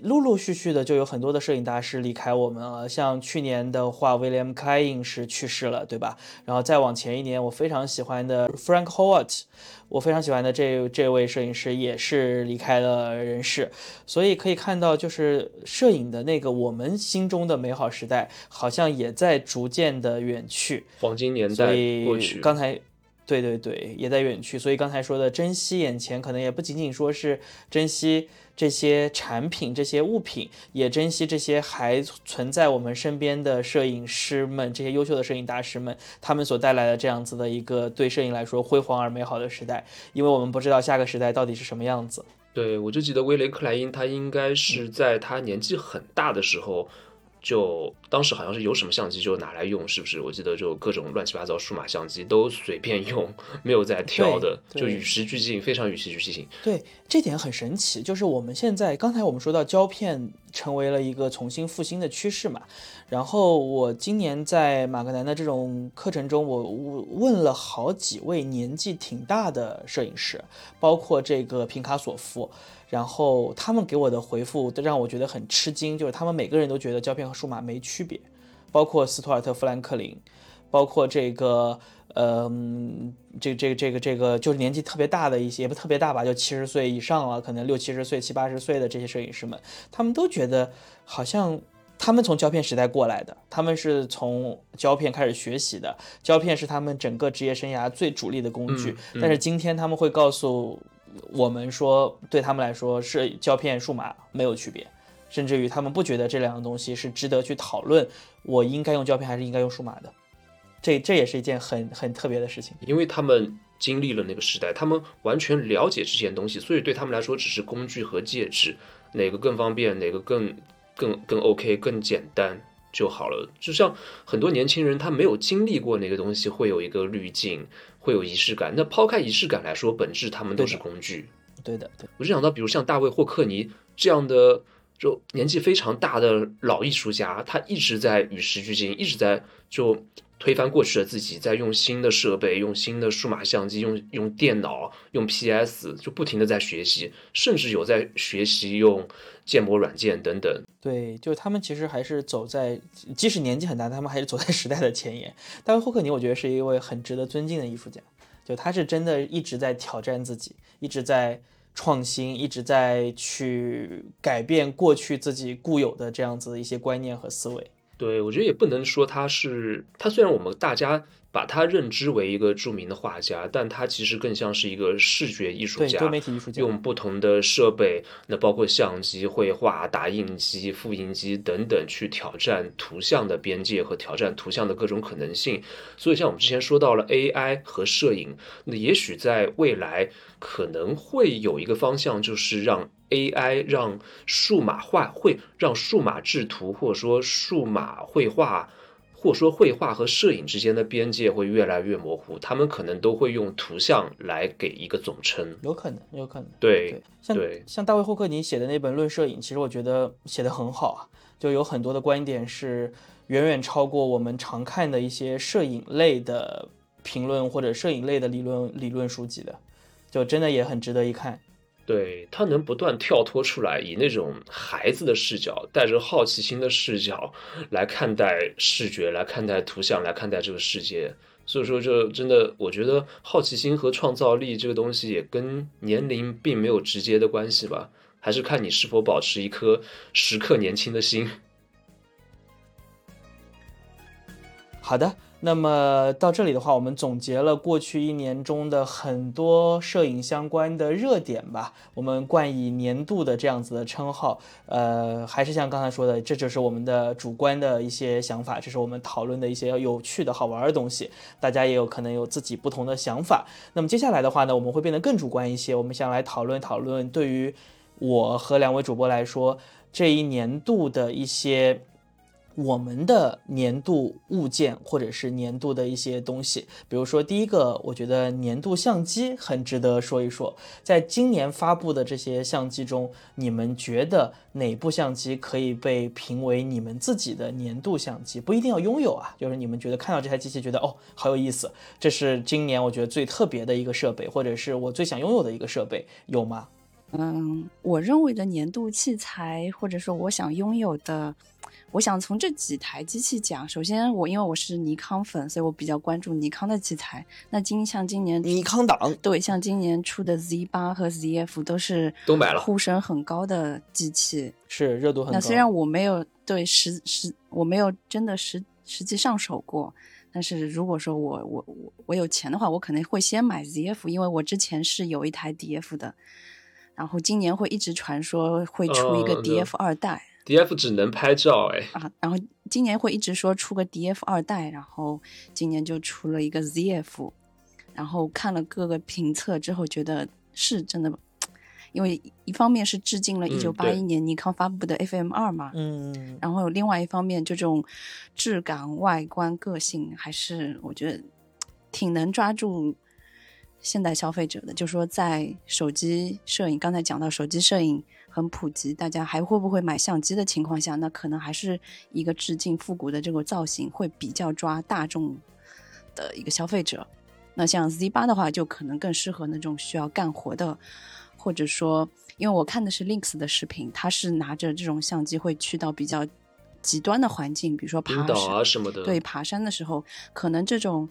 [SPEAKER 1] 陆陆续续的就有很多的摄影大师离开我们了，像去年的话，William Klein 是去世了，对吧？然后再往前一年，我非常喜欢的 Frank Howat，我非常喜欢的这这位摄影师也是离开了人世。所以可以看到，就是摄影的那个我们心中的美好时代，好像也在逐渐的远去。
[SPEAKER 3] 黄金年代过去。
[SPEAKER 1] 刚才，对对对，也在远去。所以刚才说的珍惜眼前，可能也不仅仅说是珍惜。这些产品、这些物品，也珍惜这些还存在我们身边的摄影师们，这些优秀的摄影大师们，他们所带来的这样子的一个对摄影来说辉煌而美好的时代，因为我们不知道下个时代到底是什么样子。
[SPEAKER 3] 对，我就记得威雷克莱因，他应该是在他年纪很大的时候。就当时好像是有什么相机就拿来用，是不是？我记得就各种乱七八糟数码相机都随便用，没有在挑的，就与时俱进，非常与时俱进。
[SPEAKER 1] 对，这点很神奇。就是我们现在刚才我们说到胶片成为了一个重新复兴的趋势嘛。然后我今年在马格南的这种课程中，我问了好几位年纪挺大的摄影师，包括这个平卡索夫。然后他们给我的回复都让我觉得很吃惊，就是他们每个人都觉得胶片和数码没区别，包括斯图尔特·富兰克林，包括这个，嗯，这个这个这个这个就是年纪特别大的一些，也不特别大吧，就七十岁以上了，可能六七十岁、七八十岁的这些摄影师们，他们都觉得好像他们从胶片时代过来的，他们是从胶片开始学习的，胶片是他们整个职业生涯最主力的工具，但是今天他们会告诉。我们说，对他们来说是胶片、数码没有区别，甚至于他们不觉得这两个东西是值得去讨论，我应该用胶片还是应该用数码的，这这也是一件很很特别的事情。
[SPEAKER 3] 因为他们经历了那个时代，他们完全了解这些东西，所以对他们来说只是工具和介质，哪个更方便，哪个更更更 OK，更简单。就好了，就像很多年轻人，他没有经历过那个东西，会有一个滤镜，会有仪式感。那抛开仪式感来说，本质他们都是工具。
[SPEAKER 1] 对的，对。
[SPEAKER 3] 我就想到，比如像大卫霍克尼这样的，就年纪非常大的老艺术家，他一直在与时俱进，一直在就。推翻过去的自己，在用新的设备、用新的数码相机、用用电脑、用 PS，就不停的在学习，甚至有在学习用建模软件等等。
[SPEAKER 1] 对，就他们其实还是走在，即使年纪很大，他们还是走在时代的前沿。大卫霍克尼，我觉得是一位很值得尊敬的艺术家，就他是真的一直在挑战自己，一直在创新，一直在去改变过去自己固有的这样子的一些观念和思维。
[SPEAKER 3] 对，我觉得也不能说他是他，虽然我们大家把他认知为一个著名的画家，但他其实更像是一个视觉艺术家，
[SPEAKER 1] 多媒体艺术家，
[SPEAKER 3] 用不同的设备，那包括相机、绘画、打印机、复印机等等，去挑战图像的边界和挑战图像的各种可能性。所以，像我们之前说到了 AI 和摄影，那也许在未来可能会有一个方向，就是让。AI 让数码画会让数码制图，或者说数码绘画，或者说绘画和摄影之间的边界会越来越模糊。他们可能都会用图像来给一个总称，
[SPEAKER 1] 有可能，有可能。
[SPEAKER 3] 对，
[SPEAKER 1] 像像大卫霍克尼写的那本《论摄影》，其实我觉得写的很好啊，就有很多的观点是远远超过我们常看的一些摄影类的评论或者摄影类的理论理论书籍的，就真的也很值得一看。
[SPEAKER 3] 对他能不断跳脱出来，以那种孩子的视角，带着好奇心的视角来看待视觉，来看待图像，来看待这个世界。所以说，这真的，我觉得好奇心和创造力这个东西也跟年龄并没有直接的关系吧，还是看你是否保持一颗时刻年轻的心。
[SPEAKER 1] 好的。那么到这里的话，我们总结了过去一年中的很多摄影相关的热点吧，我们冠以年度的这样子的称号。呃，还是像刚才说的，这就是我们的主观的一些想法，这是我们讨论的一些有趣的好玩的东西，大家也有可能有自己不同的想法。那么接下来的话呢，我们会变得更主观一些，我们想来讨论讨论对于我和两位主播来说这一年度的一些。我们的年度物件或者是年度的一些东西，比如说第一个，我觉得年度相机很值得说一说。在今年发布的这些相机中，你们觉得哪部相机可以被评为你们自己的年度相机？不一定要拥有啊，就是你们觉得看到这台机器觉得哦好有意思，这是今年我觉得最特别的一个设备，或者是我最想拥有的一个设备，有吗？
[SPEAKER 2] 嗯，我认为的年度器材，或者说我想拥有的。我想从这几台机器讲。首先，我因为我是尼康粉，所以我比较关注尼康的器材。那今像今年
[SPEAKER 1] 尼康党
[SPEAKER 2] 对，像今年出的 Z 八和 ZF 都是
[SPEAKER 3] 都买了，
[SPEAKER 2] 呼声很高的机器，
[SPEAKER 1] 是热度很高。
[SPEAKER 2] 那虽然我没有对实实我没有真的实实际上手过，但是如果说我我我我有钱的话，我肯定会先买 ZF，因为我之前是有一台 DF 的，然后今年会一直传说会出一个 DF 二代。
[SPEAKER 3] D F 只能拍照哎
[SPEAKER 2] 啊，然后今年会一直说出个 D F 二代，然后今年就出了一个 Z F，然后看了各个评测之后，觉得是真的，因为一方面是致敬了一九八一年尼康发布的 F M 二嘛，
[SPEAKER 1] 嗯，
[SPEAKER 2] 然后另外一方面就这种质感、外观、个性，还是我觉得挺能抓住现代消费者的。就说在手机摄影，刚才讲到手机摄影。很普及，大家还会不会买相机的情况下，那可能还是一个致敬复古的这个造型会比较抓大众的一个消费者。那像 Z 八的话，就可能更适合那种需要干活的，或者说，因为我看的是 Links 的视频，他是拿着这种相机会去到比较极端的环境，比如说爬
[SPEAKER 3] 山啊什么的。
[SPEAKER 2] 对，爬山的时候，可能这种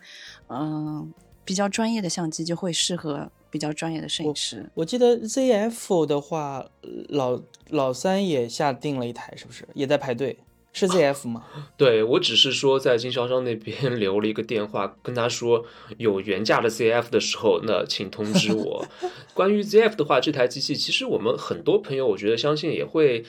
[SPEAKER 2] 嗯比较专业的相机就会适合。比较专业的摄影师，
[SPEAKER 1] 我记得 ZF 的话，老老三也下定了一台，是不是也在排队？是 ZF 吗？
[SPEAKER 3] 对我只是说在经销商那边 留了一个电话，跟他说有原价的 ZF 的时候，那请通知我。关于 ZF 的话，这台机器其实我们很多朋友，我觉得相信也会，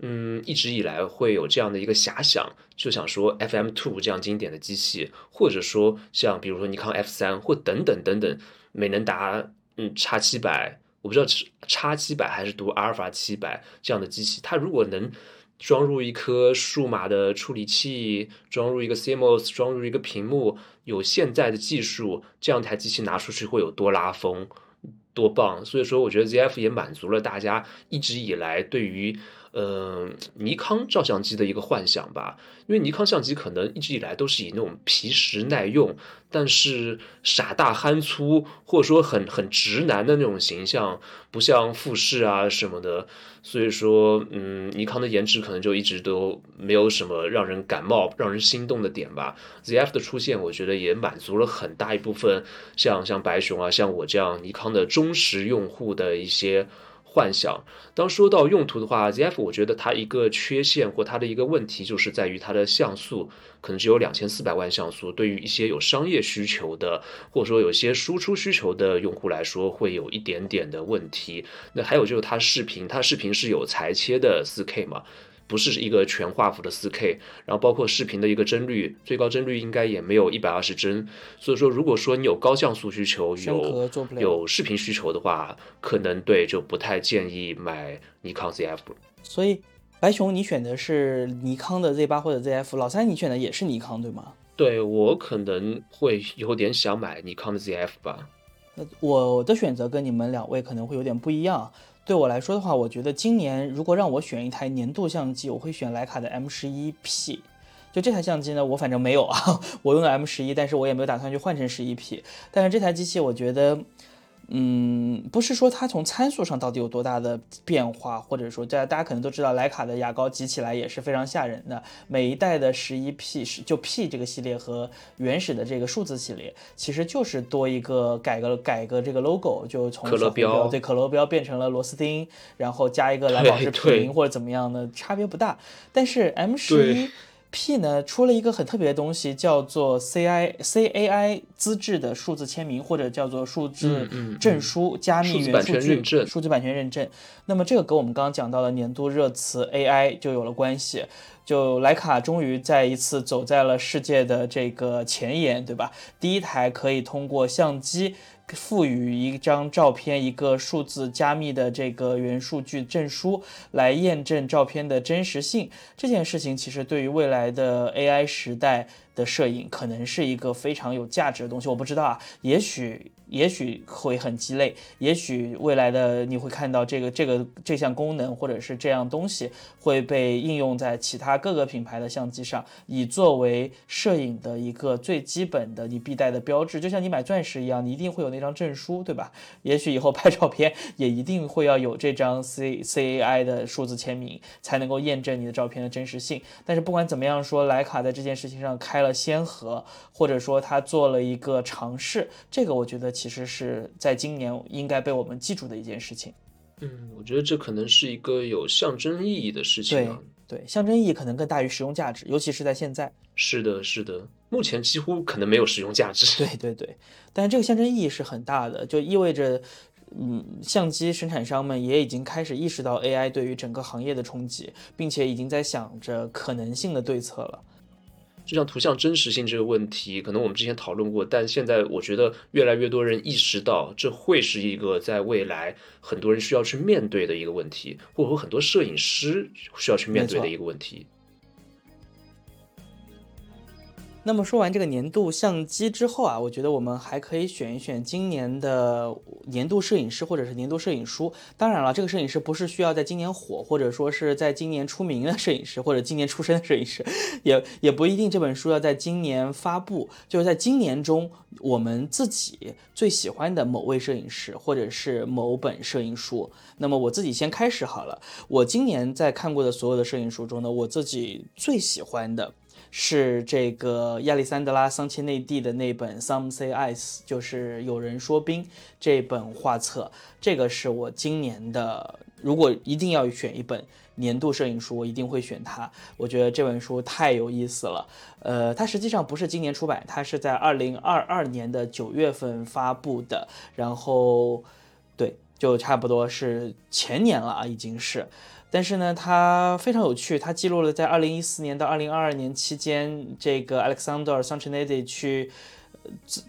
[SPEAKER 3] 嗯，一直以来会有这样的一个遐想，就想说 FM Two 这样经典的机器，或者说像比如说尼康 F 三或等等等等，美能达。嗯，叉七百，我不知道是叉七百还是读阿尔法七百这样的机器，它如果能装入一颗数码的处理器，装入一个 CMOS，装入一个屏幕，有现在的技术，这样台机器拿出去会有多拉风，多棒！所以说，我觉得 ZF 也满足了大家一直以来对于。呃，尼康照相机的一个幻想吧，因为尼康相机可能一直以来都是以那种皮实耐用，但是傻大憨粗，或者说很很直男的那种形象，不像富士啊什么的，所以说，嗯，尼康的颜值可能就一直都没有什么让人感冒、让人心动的点吧。ZF 的出现，我觉得也满足了很大一部分像像白熊啊，像我这样尼康的忠实用户的一些。幻想。当说到用途的话，ZF 我觉得它一个缺陷或它的一个问题，就是在于它的像素可能只有两千四百万像素，对于一些有商业需求的，或者说有些输出需求的用户来说，会有一点点的问题。那还有就是它视频，它视频是有裁切的四 K 嘛？不是一个全画幅的 4K，然后包括视频的一个帧率，最高帧率应该也没有一百二十帧。所以说，如果说你有高像素需求，有有视频需求的话，可能对就不太建议买尼康 ZF。
[SPEAKER 1] 所以，白熊你选的是尼康的 Z 八或者 ZF，老三你选的也是尼康对吗？
[SPEAKER 3] 对我可能会有点想买尼康的 ZF 吧。
[SPEAKER 1] 我的选择跟你们两位可能会有点不一样。对我来说的话，我觉得今年如果让我选一台年度相机，我会选徕卡的 M 十一 P。就这台相机呢，我反正没有啊，我用的 M 十一，但是我也没有打算去换成十一 P。但是这台机器，我觉得。嗯，不是说它从参数上到底有多大的变化，或者说，大家大家可能都知道，徕卡的牙膏挤起来也是非常吓人的。每一代的十一 P 是就 P 这个系列和原始的这个数字系列，其实就是多一个改个改个这个 logo，就从
[SPEAKER 3] 可乐标
[SPEAKER 1] 对可乐标变成了螺丝钉，然后加一个蓝宝石瓶或者怎么样的，差别不大。但是 M 十一 P 呢出了一个很特别的东西，叫做 C I C A I 资质的数字签名，或者叫做数字证书加密元数据数字版权认证。那么这个跟我们刚刚讲到的年度热词 AI 就有了关系。就徕卡终于再一次走在了世界的这个前沿，对吧？第一台可以通过相机。赋予一张照片一个数字加密的这个元数据证书，来验证照片的真实性。这件事情其实对于未来的 AI 时代的摄影，可能是一个非常有价值的东西。我不知道啊，也许。也许会很鸡肋，也许未来的你会看到这个这个这项功能或者是这样东西会被应用在其他各个品牌的相机上，以作为摄影的一个最基本的你必带的标志，就像你买钻石一样，你一定会有那张证书，对吧？也许以后拍照片 也一定会要有这张 C C A I 的数字签名，才能够验证你的照片的真实性。但是不管怎么样说，徕卡在这件事情上开了先河，或者说他做了一个尝试，这个我觉得。其实是在今年应该被我们记住的一件事情。
[SPEAKER 3] 嗯，我觉得这可能是一个有象征意义的事情。
[SPEAKER 1] 对对，象征意义可能更大于实用价值，尤其是在现在。
[SPEAKER 3] 是的，是的，目前几乎可能没有实用价值。
[SPEAKER 1] 对对对，但是这个象征意义是很大的，就意味着，嗯，相机生产商们也已经开始意识到 AI 对于整个行业的冲击，并且已经在想着可能性的对策了。
[SPEAKER 3] 就像图像真实性这个问题，可能我们之前讨论过，但现在我觉得越来越多人意识到，这会是一个在未来很多人需要去面对的一个问题，或者说很多摄影师需要去面对的一个问题。
[SPEAKER 1] 那么说完这个年度相机之后啊，我觉得我们还可以选一选今年的年度摄影师或者是年度摄影书。当然了，这个摄影师不是需要在今年火，或者说是在今年出名的摄影师，或者今年出生的摄影师，也也不一定这本书要在今年发布。就是在今年中，我们自己最喜欢的某位摄影师，或者是某本摄影书。那么我自己先开始好了。我今年在看过的所有的摄影书中呢，我自己最喜欢的。是这个亚历山德拉桑切内蒂的那本《Some Say Ice》，就是有人说冰这本画册。这个是我今年的，如果一定要选一本年度摄影书，我一定会选它。我觉得这本书太有意思了。呃，它实际上不是今年出版，它是在二零二二年的九月份发布的。然后，对，就差不多是前年了啊，已经是。但是呢，它非常有趣，它记录了在二零一四年到二零二二年期间，这个 Alexander s a n c h e n e d i 去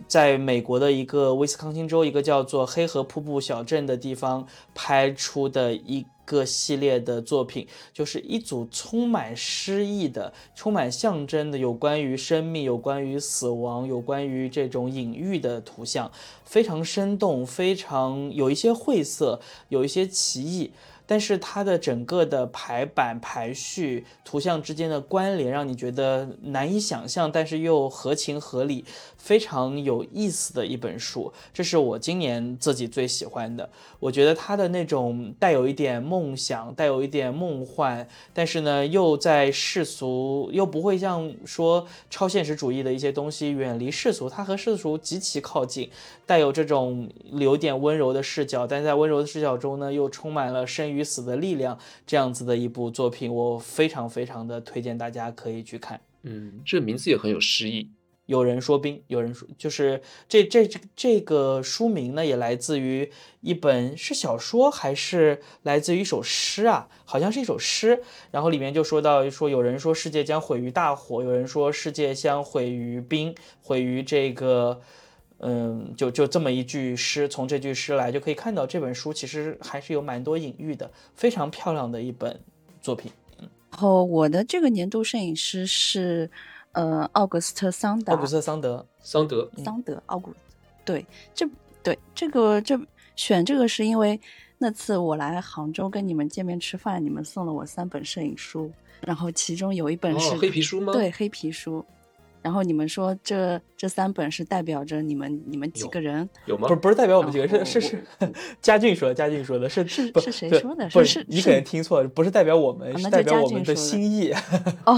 [SPEAKER 1] 在美国的一个威斯康星州一个叫做黑河瀑布小镇的地方拍出的一个系列的作品，就是一组充满诗意的、充满象征的，有关于生命、有关于死亡、有关于这种隐喻的图像，非常生动，非常有一些晦涩，有一些奇异。但是它的整个的排版排序、图像之间的关联，让你觉得难以想象，但是又合情合理，非常有意思的一本书。这是我今年自己最喜欢的。我觉得它的那种带有一点梦想，带有一点梦幻，但是呢又在世俗，又不会像说超现实主义的一些东西远离世俗，它和世俗极其靠近，带有这种有点温柔的视角，但在温柔的视角中呢，又充满了生与。死的力量，这样子的一部作品，我非常非常的推荐大家可以去看。
[SPEAKER 3] 嗯，这名字也很有诗意。
[SPEAKER 1] 有人说冰，有人说就是这这这这个书名呢，也来自于一本是小说还是来自于一首诗啊？好像是一首诗。然后里面就说到说，有人说世界将毁于大火，有人说世界将毁于冰，毁于这个。嗯，就就这么一句诗，从这句诗来就可以看到这本书其实还是有蛮多隐喻的，非常漂亮的一本作品。
[SPEAKER 2] 然后我的这个年度摄影师是，呃，奥古斯特桑德。
[SPEAKER 1] 奥古斯特桑德，
[SPEAKER 3] 桑德，
[SPEAKER 2] 桑德，奥古，对，这对这个这选这个是因为那次我来杭州跟你们见面吃饭，你们送了我三本摄影书，然后其中有一本是
[SPEAKER 3] 黑皮书吗？
[SPEAKER 2] 对，黑皮书。然后你们说这这三本是代表着你们你们几个人？
[SPEAKER 3] 有吗？
[SPEAKER 1] 不是不是代表我们几个，是是是，嘉俊说，嘉俊说的是
[SPEAKER 2] 是是谁说的？
[SPEAKER 1] 不
[SPEAKER 2] 是
[SPEAKER 1] 你可能听错了，不是代表我们，是代表我们的心意。
[SPEAKER 2] 哦，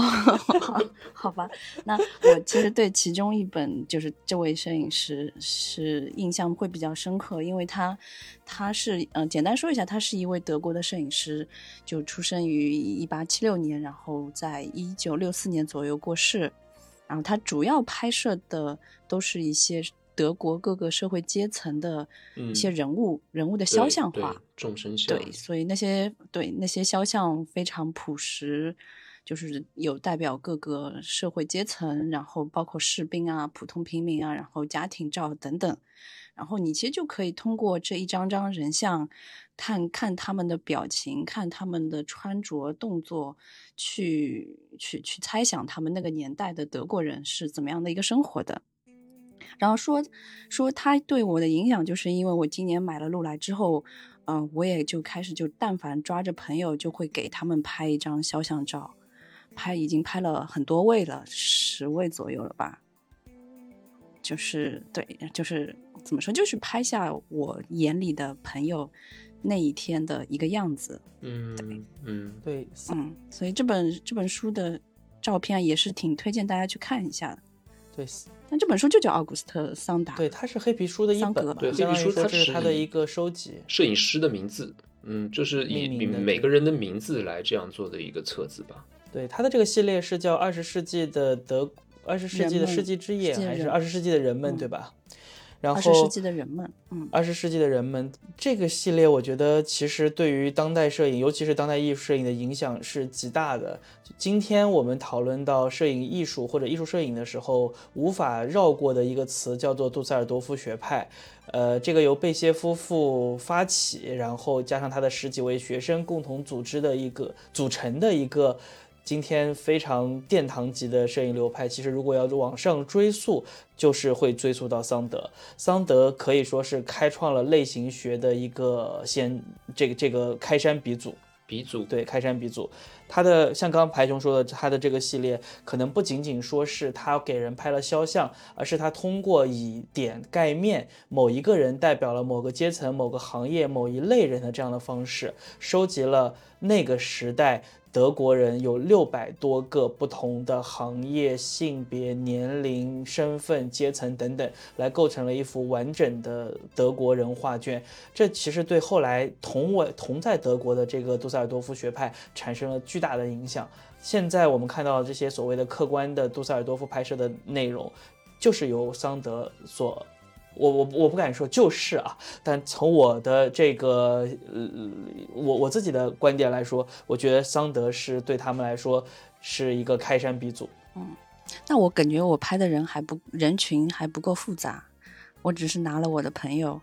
[SPEAKER 2] 好吧，那我其实对其中一本就是这位摄影师是印象会比较深刻，因为他他是嗯，简单说一下，他是一位德国的摄影师，就出生于一八七六年，然后在一九六四年左右过世。然后他主要拍摄的都是一些德国各个社会阶层的一些人物人物的肖像画，
[SPEAKER 3] 众生像。
[SPEAKER 2] 对，所以那些对那些肖像非常朴实，就是有代表各个社会阶层，然后包括士兵啊、普通平民啊，然后家庭照等等。然后你其实就可以通过这一张张人像，看看他们的表情，看他们的穿着动作，去去去猜想他们那个年代的德国人是怎么样的一个生活的。然后说说他对我的影响，就是因为我今年买了路来之后，嗯，我也就开始就但凡抓着朋友，就会给他们拍一张肖像照，拍已经拍了很多位了，十位左右了吧。就是对，就是怎么说，就是拍下我眼里的朋友那一天的一个样子。
[SPEAKER 3] 嗯，嗯，
[SPEAKER 1] 对，
[SPEAKER 2] 嗯，所以这本这本书的照片也是挺推荐大家去看一下的。
[SPEAKER 1] 对，
[SPEAKER 2] 但这本书就叫奥古斯特·桑达。
[SPEAKER 1] 对，它是黑皮书的一本，
[SPEAKER 3] 对，黑皮书
[SPEAKER 1] 它
[SPEAKER 3] 是
[SPEAKER 1] 它的一个收集，
[SPEAKER 3] 摄影师的名字，嗯，就是以每个人的名字来这样做的一个册子吧。
[SPEAKER 1] 对，它的这个系列是叫《二十世纪的德》。二十世纪的世纪之夜，还是二十世纪的人们，对吧？然后二
[SPEAKER 2] 十世纪的人们，嗯，
[SPEAKER 1] 二十世纪的人们这个系列，我觉得其实对于当代摄影，尤其是当代艺术摄影的影响是极大的。今天我们讨论到摄影艺术或者艺术摄影的时候，无法绕过的一个词叫做杜塞尔多夫学派。呃，这个由贝歇夫妇发起，然后加上他的十几位学生共同组织的一个组成的一个。今天非常殿堂级的摄影流派，其实如果要往上追溯，就是会追溯到桑德。桑德可以说是开创了类型学的一个先，这个这个开山鼻祖。
[SPEAKER 3] 鼻祖
[SPEAKER 1] 对，开山鼻祖。他的像刚刚排熊说的，他的这个系列可能不仅仅说是他给人拍了肖像，而是他通过以点盖面，某一个人代表了某个阶层、某个行业、某一类人的这样的方式，收集了那个时代。德国人有六百多个不同的行业、性别、年龄、身份、阶层等等，来构成了一幅完整的德国人画卷。这其实对后来同为同在德国的这个杜塞尔多夫学派产生了巨大的影响。现在我们看到这些所谓的客观的杜塞尔多夫拍摄的内容，就是由桑德所。我我我不敢说就是啊，但从我的这个呃我我自己的观点来说，我觉得桑德是对他们来说是一个开山鼻祖。
[SPEAKER 2] 嗯，那我感觉我拍的人还不人群还不够复杂，我只是拿了我的朋友。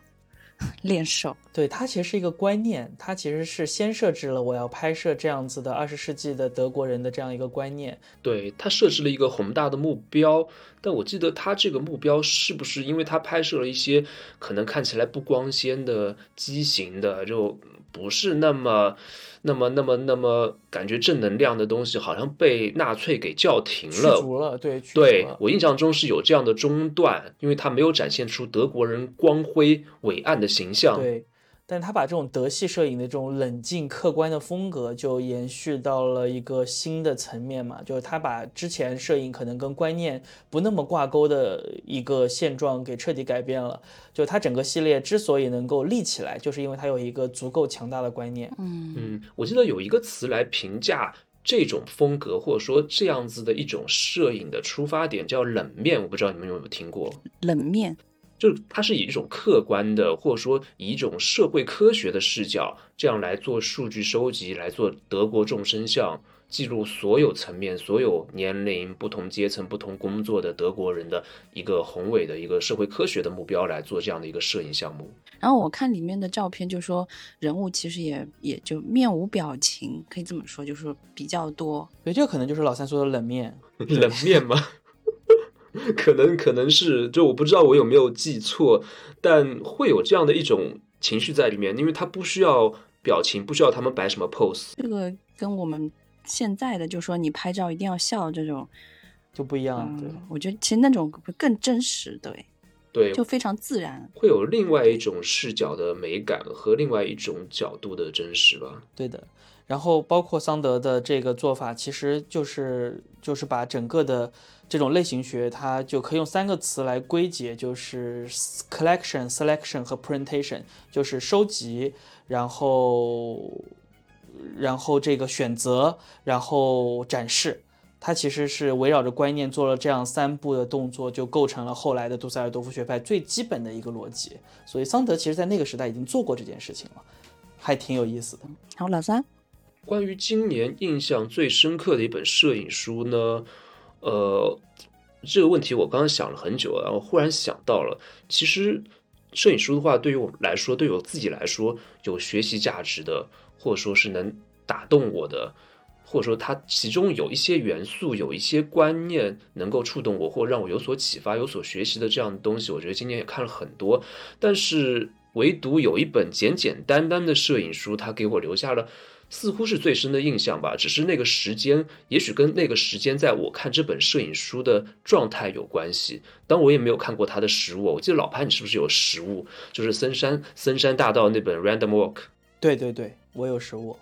[SPEAKER 2] 练手，
[SPEAKER 1] 对它其实是一个观念，它其实是先设置了我要拍摄这样子的二十世纪的德国人的这样一个观念。
[SPEAKER 3] 对他设置了一个宏大的目标，但我记得他这个目标是不是因为他拍摄了一些可能看起来不光鲜的畸形的就。不是那么、那么、那么、那么感觉正能量的东西，好像被纳粹给叫停了。
[SPEAKER 1] 了，对，
[SPEAKER 3] 对我印象中是有这样的中断，因为他没有展现出德国人光辉伟岸的形象。
[SPEAKER 1] 对。但他把这种德系摄影的这种冷静客观的风格，就延续到了一个新的层面嘛，就是他把之前摄影可能跟观念不那么挂钩的一个现状给彻底改变了。就他整个系列之所以能够立起来，就是因为他有一个足够强大的观念。
[SPEAKER 2] 嗯
[SPEAKER 3] 嗯，我记得有一个词来评价这种风格，或者说这样子的一种摄影的出发点，叫冷面。我不知道你们有没有听过
[SPEAKER 2] 冷面。
[SPEAKER 3] 就它是以一种客观的，或者说以一种社会科学的视角，这样来做数据收集，来做德国众生相，记录所有层面、所有年龄、不同阶层、不同工作的德国人的一个宏伟的一个社会科学的目标来做这样的一个摄影项目。
[SPEAKER 2] 然后我看里面的照片，就说人物其实也也就面无表情，可以这么说，就是比较多。
[SPEAKER 1] 对，这可能就是老三说的冷面，
[SPEAKER 3] 冷面吗？可能可能是，就我不知道我有没有记错，但会有这样的一种情绪在里面，因为他不需要表情，不需要他们摆什么 pose。
[SPEAKER 2] 这个跟我们现在的就说你拍照一定要笑这种，
[SPEAKER 1] 就不一样。对，
[SPEAKER 2] 我觉得其实那种更真实，对，
[SPEAKER 3] 对，
[SPEAKER 2] 就非常自然，
[SPEAKER 3] 会有另外一种视角的美感和另外一种角度的真实吧。
[SPEAKER 1] 对的。然后包括桑德的这个做法，其实就是就是把整个的这种类型学，它就可以用三个词来归结，就是 collection、selection 和 presentation，就是收集，然后然后这个选择，然后展示。它其实是围绕着观念做了这样三步的动作，就构成了后来的杜塞尔多夫学派最基本的一个逻辑。所以桑德其实在那个时代已经做过这件事情了，还挺有意思的。
[SPEAKER 2] 好，老三。
[SPEAKER 3] 关于今年印象最深刻的一本摄影书呢，呃，这个问题我刚刚想了很久，然后忽然想到了，其实摄影书的话，对于我来说，对我自己来说，有学习价值的，或者说是能打动我的，或者说它其中有一些元素，有一些观念能够触动我，或让我有所启发、有所学习的这样的东西，我觉得今年也看了很多，但是唯独有一本简简单单的摄影书，它给我留下了。似乎是最深的印象吧，只是那个时间，也许跟那个时间在我看这本摄影书的状态有关系。当我也没有看过他的实物，我记得老潘，你是不是有实物？就是森山森山大道那本 Random Walk。
[SPEAKER 1] 对对对，我有实物。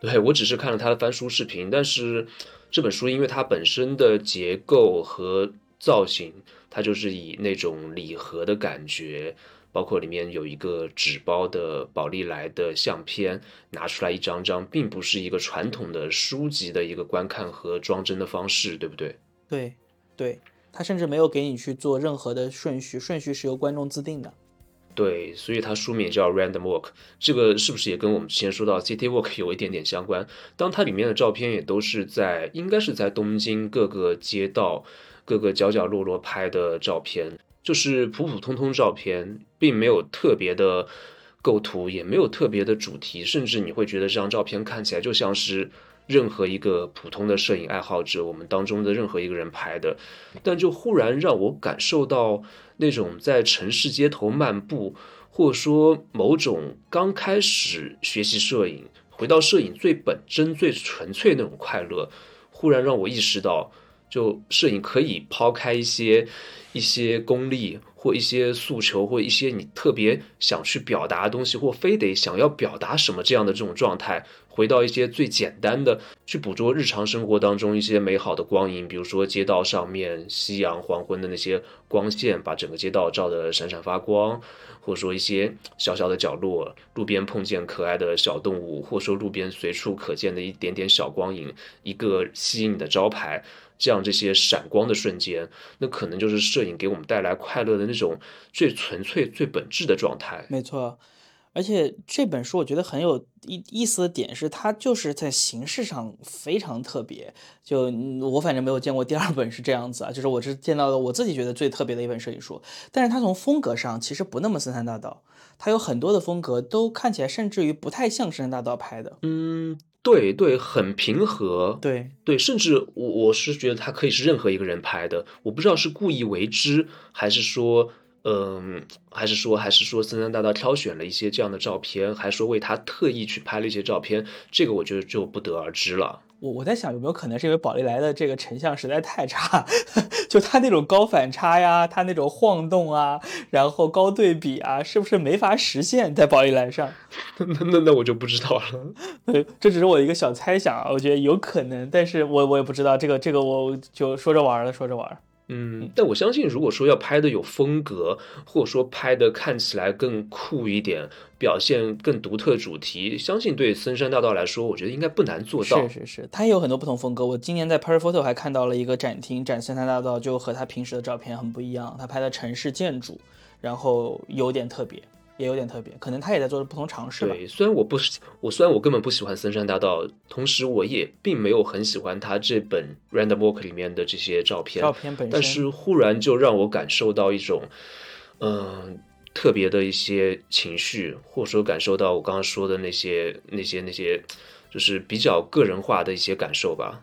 [SPEAKER 3] 对我只是看了他的翻书视频，但是这本书因为它本身的结构和造型，它就是以那种礼盒的感觉。包括里面有一个纸包的宝丽来的相片，拿出来一张张，并不是一个传统的书籍的一个观看和装帧的方式，对不对？
[SPEAKER 1] 对，对，他甚至没有给你去做任何的顺序，顺序是由观众自定的。
[SPEAKER 3] 对，所以它书名叫 Random Walk，这个是不是也跟我们之前说到 City Walk 有一点点相关？当它里面的照片也都是在，应该是在东京各个街道、各个角角落落拍的照片。就是普普通通照片，并没有特别的构图，也没有特别的主题，甚至你会觉得这张照片看起来就像是任何一个普通的摄影爱好者，我们当中的任何一个人拍的。但就忽然让我感受到那种在城市街头漫步，或者说某种刚开始学习摄影，回到摄影最本真、最纯粹那种快乐，忽然让我意识到，就摄影可以抛开一些。一些功利或一些诉求或一些你特别想去表达的东西，或非得想要表达什么这样的这种状态，回到一些最简单的，去捕捉日常生活当中一些美好的光影，比如说街道上面夕阳黄昏的那些光线，把整个街道照得闪闪发光，或者说一些小小的角落，路边碰见可爱的小动物，或者说路边随处可见的一点点小光影，一个吸引你的招牌。这样这些闪光的瞬间，那可能就是摄影给我们带来快乐的那种最纯粹、最本质的状态。
[SPEAKER 1] 没错，而且这本书我觉得很有意意思的点是，它就是在形式上非常特别。就我反正没有见过第二本是这样子啊，就是我是见到的我自己觉得最特别的一本摄影书。但是它从风格上其实不那么森山大道，它有很多的风格都看起来甚至于不太像森山大道拍的。
[SPEAKER 3] 嗯。对对，很平和。
[SPEAKER 1] 对
[SPEAKER 3] 对，甚至我我是觉得他可以是任何一个人拍的，我不知道是故意为之，还是说，嗯，还是说，还是说森山大道挑选了一些这样的照片，还说为他特意去拍了一些照片，这个我觉得就不得而知了。
[SPEAKER 1] 我我在想有没有可能是因为宝丽来的这个成像实在太差，就它那种高反差呀，它那种晃动啊，然后高对比啊，是不是没法实现在宝丽来上？
[SPEAKER 3] 那那那我就不知道了。
[SPEAKER 1] 对，这只是我的一个小猜想啊，我觉得有可能，但是我我也不知道这个这个我就说着玩了，说着玩。
[SPEAKER 3] 嗯，但我相信，如果说要拍的有风格，或者说拍的看起来更酷一点，表现更独特主题，相信对森山大道来说，我觉得应该不难做到。
[SPEAKER 1] 是是是，它也有很多不同风格。我今年在 Paris Photo 还看到了一个展厅展森山大道，就和他平时的照片很不一样。他拍的城市建筑，然后有点特别。也有点特别，可能他也在做不同尝试。
[SPEAKER 3] 对，虽然我不是我，虽然我根本不喜欢森山大道，同时我也并没有很喜欢他这本 Random Walk 里面的这些照片。
[SPEAKER 1] 照片本身，
[SPEAKER 3] 但是忽然就让我感受到一种，嗯，特别的一些情绪，或者说感受到我刚刚说的那些、那些、那些，就是比较个人化的一些感受吧。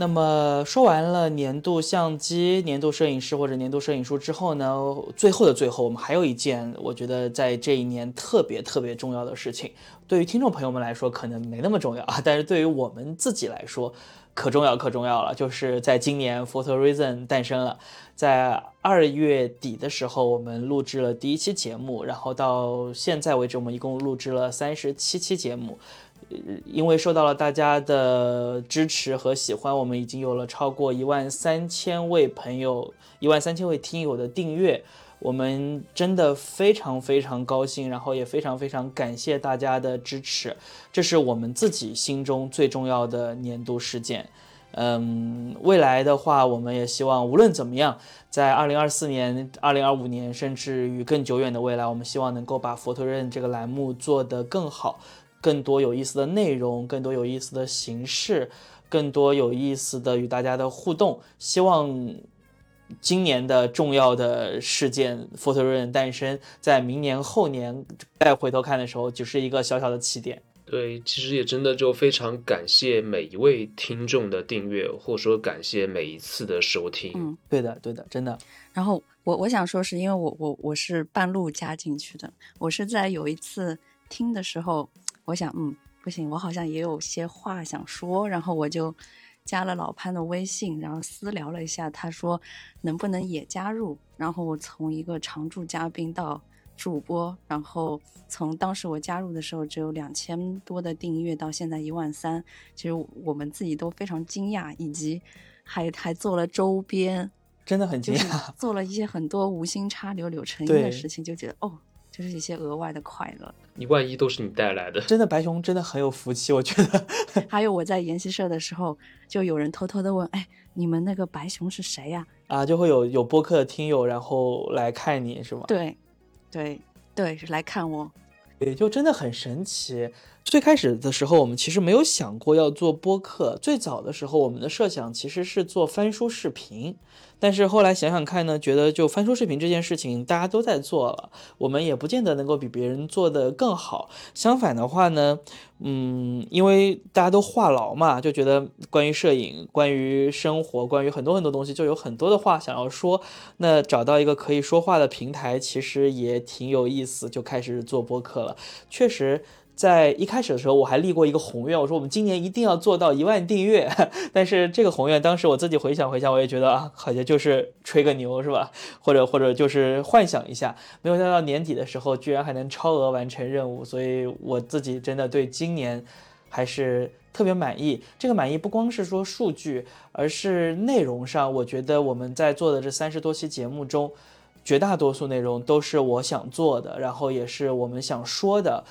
[SPEAKER 1] 那么说完了年度相机、年度摄影师或者年度摄影书之后呢，最后的最后，我们还有一件我觉得在这一年特别特别重要的事情。对于听众朋友们来说可能没那么重要啊，但是对于我们自己来说可重要可重要了。就是在今年，Photo Reason 诞生了。在二月底的时候，我们录制了第一期节目，然后到现在为止，我们一共录制了三十七期节目。因为受到了大家的支持和喜欢，我们已经有了超过一万三千位朋友、一万三千位听友的订阅，我们真的非常非常高兴，然后也非常非常感谢大家的支持，这是我们自己心中最重要的年度事件。嗯，未来的话，我们也希望无论怎么样，在二零二四年、二零二五年，甚至于更久远的未来，我们希望能够把佛头任这个栏目做得更好。更多有意思的内容，更多有意思的形式，更多有意思的与大家的互动。希望今年的重要的事件 “Photo Run” 诞生，在明年后年再回头看的时候，只是一个小小的起点。
[SPEAKER 3] 对，其实也真的就非常感谢每一位听众的订阅，或者说感谢每一次的收听。
[SPEAKER 2] 嗯，
[SPEAKER 1] 对的，对的，真的。
[SPEAKER 2] 然后我我想说，是因为我我我是半路加进去的，我是在有一次听的时候。我想，嗯，不行，我好像也有些话想说，然后我就加了老潘的微信，然后私聊了一下，他说能不能也加入，然后我从一个常驻嘉宾到主播，然后从当时我加入的时候只有两千多的订阅，到现在一万三，其实我们自己都非常惊讶，以及还还做了周边，
[SPEAKER 1] 真的很惊讶，
[SPEAKER 2] 做了一些很多无心插柳柳成荫的事情，就觉得哦。就是一些额外的快乐，
[SPEAKER 3] 你万一都是你带来的，
[SPEAKER 1] 真的白熊真的很有福气，我觉得。
[SPEAKER 2] 还有我在研习社的时候，就有人偷偷的问，哎，你们那个白熊是谁呀？
[SPEAKER 1] 啊，就会有有播客的听友，然后来看你是吗？
[SPEAKER 2] 对，对，对，是来看我。
[SPEAKER 1] 也就真的很神奇。最开始的时候，我们其实没有想过要做播客。最早的时候，我们的设想其实是做翻书视频。但是后来想想看呢，觉得就翻书视频这件事情，大家都在做了，我们也不见得能够比别人做得更好。相反的话呢，嗯，因为大家都话痨嘛，就觉得关于摄影、关于生活、关于很多很多东西，就有很多的话想要说。那找到一个可以说话的平台，其实也挺有意思，就开始做播客了。确实。在一开始的时候，我还立过一个宏愿，我说我们今年一定要做到一万订阅。但是这个宏愿，当时我自己回想回想，我也觉得啊，好像就是吹个牛是吧？或者或者就是幻想一下，没有想到年底的时候居然还能超额完成任务，所以我自己真的对今年还是特别满意。这个满意不光是说数据，而是内容上，我觉得我们在做的这三十多期节目中，绝大多数内容都是我想做的，然后也是我们想说的。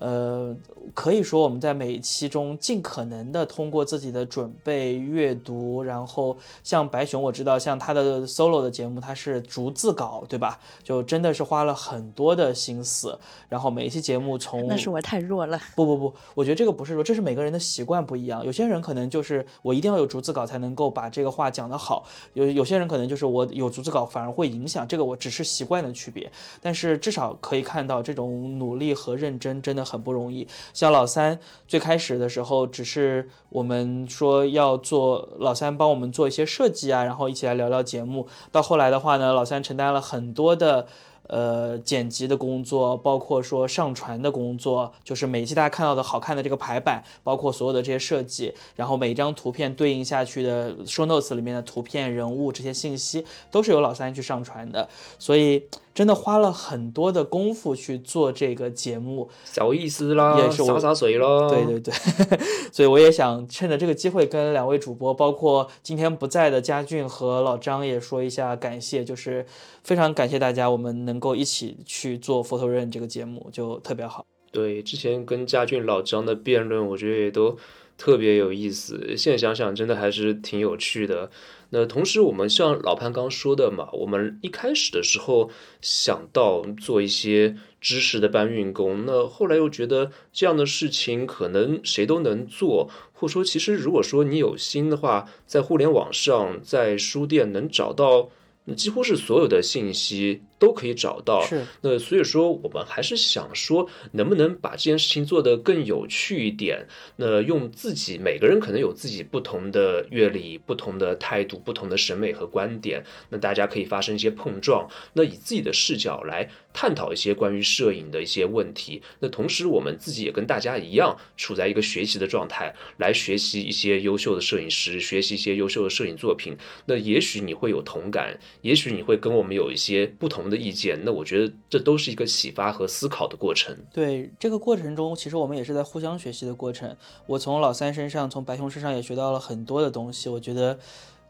[SPEAKER 1] 呃，可以说我们在每一期中尽可能的通过自己的准备、阅读，然后像白熊，我知道像他的 solo 的节目，他是逐字稿，对吧？就真的是花了很多的心思，然后每一期节目从
[SPEAKER 2] 那是我太弱了。
[SPEAKER 1] 不不不，我觉得这个不是弱，这是每个人的习惯不一样。有些人可能就是我一定要有逐字稿才能够把这个话讲得好，有有些人可能就是我有逐字稿反而会影响这个，我只是习惯的区别。但是至少可以看到这种努力和认真真的。很不容易，像老三最开始的时候，只是我们说要做老三帮我们做一些设计啊，然后一起来聊聊节目。到后来的话呢，老三承担了很多的。呃，剪辑的工作，包括说上传的工作，就是每期大家看到的好看的这个排版，包括所有的这些设计，然后每一张图片对应下去的 show notes 里面的图片、人物这些信息，都是由老三去上传的，所以真的花了很多的功夫去做这个节目，
[SPEAKER 3] 小意思啦，
[SPEAKER 1] 也是
[SPEAKER 3] 洒洒水咯。
[SPEAKER 1] 对对对，所以我也想趁着这个机会跟两位主播，包括今天不在的佳俊和老张也说一下感谢，就是非常感谢大家，我们能。够一起去做《Photo Run》这个节目就特别好。
[SPEAKER 3] 对，之前跟嘉俊老张的辩论，我觉得也都特别有意思。现在想想，真的还是挺有趣的。那同时，我们像老潘刚说的嘛，我们一开始的时候想到做一些知识的搬运工，那后来又觉得这样的事情可能谁都能做，或者说，其实如果说你有心的话，在互联网上，在书店能找到。几乎是所有的信息都可以找到。
[SPEAKER 1] 是。
[SPEAKER 3] 那所以说，我们还是想说，能不能把这件事情做得更有趣一点？那用自己每个人可能有自己不同的阅历、不同的态度、不同的审美和观点，那大家可以发生一些碰撞。那以自己的视角来探讨一些关于摄影的一些问题。那同时，我们自己也跟大家一样，处在一个学习的状态，来学习一些优秀的摄影师，学习一些优秀的摄影作品。那也许你会有同感，也许你会跟我们有一些不同的意见。那我觉得这都是一个启发和思考的过程。
[SPEAKER 1] 对这个过程中，其实我们也是在互相学习的过程。我从老三身上，从白熊身上也学到了很多的东西。我觉得，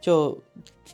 [SPEAKER 1] 就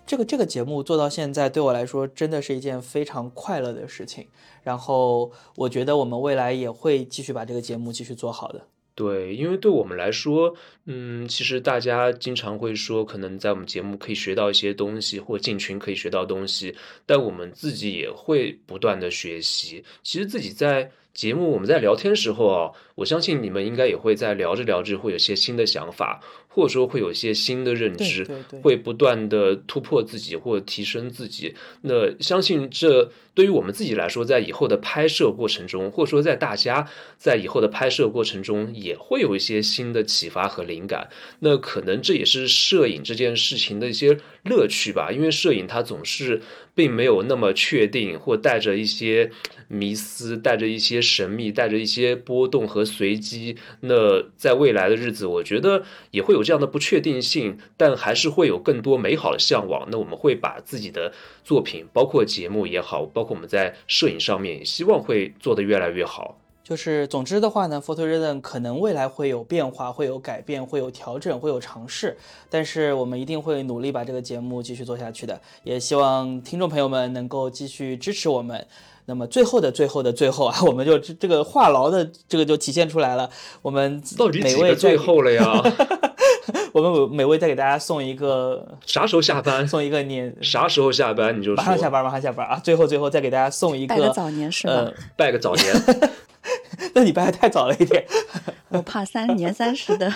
[SPEAKER 1] 这个这个节目做到现在，对我来说真的是一件非常快乐的事情。然后，我觉得我们未来也会继续把这个节目继续做好的。
[SPEAKER 3] 对，因为对我们来说，嗯，其实大家经常会说，可能在我们节目可以学到一些东西，或进群可以学到东西，但我们自己也会不断的学习。其实自己在节目我们在聊天时候啊，我相信你们应该也会在聊着聊着会有些新的想法。或者说会有一些新的认知，会不断的突破自己或提升自己。那相信这对于我们自己来说，在以后的拍摄过程中，或者说在大家在以后的拍摄过程中，也会有一些新的启发和灵感。那可能这也是摄影这件事情的一些乐趣吧，因为摄影它总是并没有那么确定，或带着一些迷思，带着一些神秘，带着一些波动和随机。那在未来的日子，我觉得也会有。这样的不确定性，但还是会有更多美好的向往。那我们会把自己的作品，包括节目也好，包括我们在摄影上面，希望会做得越来越好。
[SPEAKER 1] 就是总之的话呢，Photo Rhythm 可能未来会有变化，会有改变，会有调整，会有尝试。但是我们一定会努力把这个节目继续做下去的。也希望听众朋友们能够继续支持我们。那么最后的最后的最后啊，我们就这个话痨的这个就体现出来了。我们
[SPEAKER 3] 到底哪个最后了呀？
[SPEAKER 1] 我们每位再给大家送一个
[SPEAKER 3] 啥时候下班？
[SPEAKER 1] 送一个年
[SPEAKER 3] 啥时候下班？你就
[SPEAKER 1] 马上下班，马上下班啊！最后最后再给大家送一个拜
[SPEAKER 2] 个早年是吧？
[SPEAKER 3] 拜个早年，
[SPEAKER 1] 那你拜的太早了一点。
[SPEAKER 2] 我怕三年三十的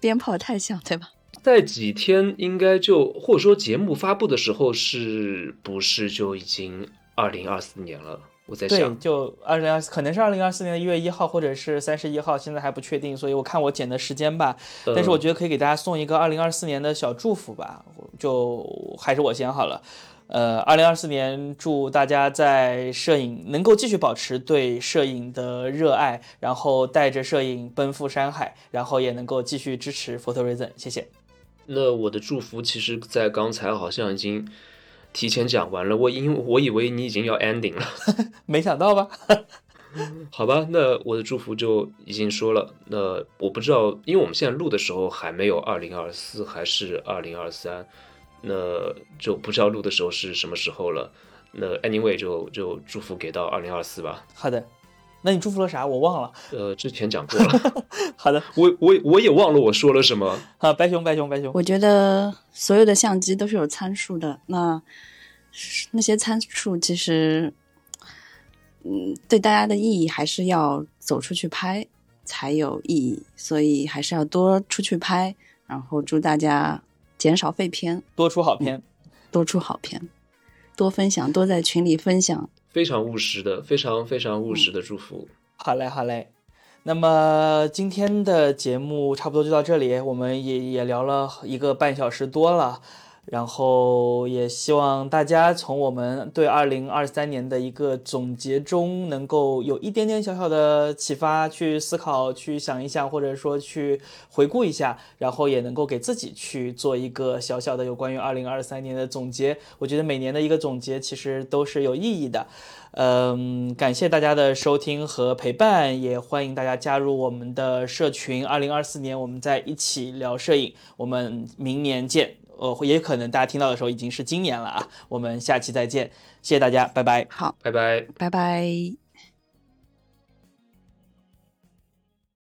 [SPEAKER 2] 鞭炮太响，对吧？
[SPEAKER 3] 在几天应该就或者说节目发布的时候，是不是就已经二零二四年了？我在
[SPEAKER 1] 想，对，就二零二四，可能是二零二四年的一月一号，或者是三十一号，现在还不确定，所以我看我剪的时间吧。但是我觉得可以给大家送一个二零二四年的小祝福吧，就还是我先好了。呃，二零二四年祝大家在摄影能够继续保持对摄影的热爱，然后带着摄影奔赴山海，然后也能够继续支持 Photo Reason，谢谢。
[SPEAKER 3] 那我的祝福其实，在刚才好像已经。提前讲完了，我因我以为你已经要 ending 了，
[SPEAKER 1] 没想到吧？
[SPEAKER 3] 好吧，那我的祝福就已经说了。那我不知道，因为我们现在录的时候还没有二零二四还是二零二三，那就不知道录的时候是什么时候了。那 anyway 就就祝福给到二零二四吧。
[SPEAKER 1] 好的，那你祝福了啥？我忘了。
[SPEAKER 3] 呃，之前讲过了。
[SPEAKER 1] 好的，
[SPEAKER 3] 我我我也忘了我说了什么。
[SPEAKER 1] 啊，白熊白熊白熊。
[SPEAKER 2] 我觉得所有的相机都是有参数的，那。那些参数其实，嗯，对大家的意义还是要走出去拍才有意义，所以还是要多出去拍，然后祝大家减少废片，
[SPEAKER 1] 多出好片，
[SPEAKER 2] 多出好片，多分享，多在群里分享，
[SPEAKER 3] 非常务实的，非常非常务实的祝福。
[SPEAKER 1] 好嘞，好嘞。那么今天的节目差不多就到这里，我们也也聊了一个半小时多了。然后也希望大家从我们对二零二三年的一个总结中，能够有一点点小小的启发，去思考，去想一想，或者说去回顾一下，然后也能够给自己去做一个小小的有关于二零二三年的总结。我觉得每年的一个总结其实都是有意义的。嗯，感谢大家的收听和陪伴，也欢迎大家加入我们的社群。二零二四年我们在一起聊摄影，我们明年见。呃，也可能大家听到的时候已经是今年了啊！我们下期再见，谢谢大家，拜拜。
[SPEAKER 2] 好，
[SPEAKER 3] 拜拜，
[SPEAKER 2] 拜拜。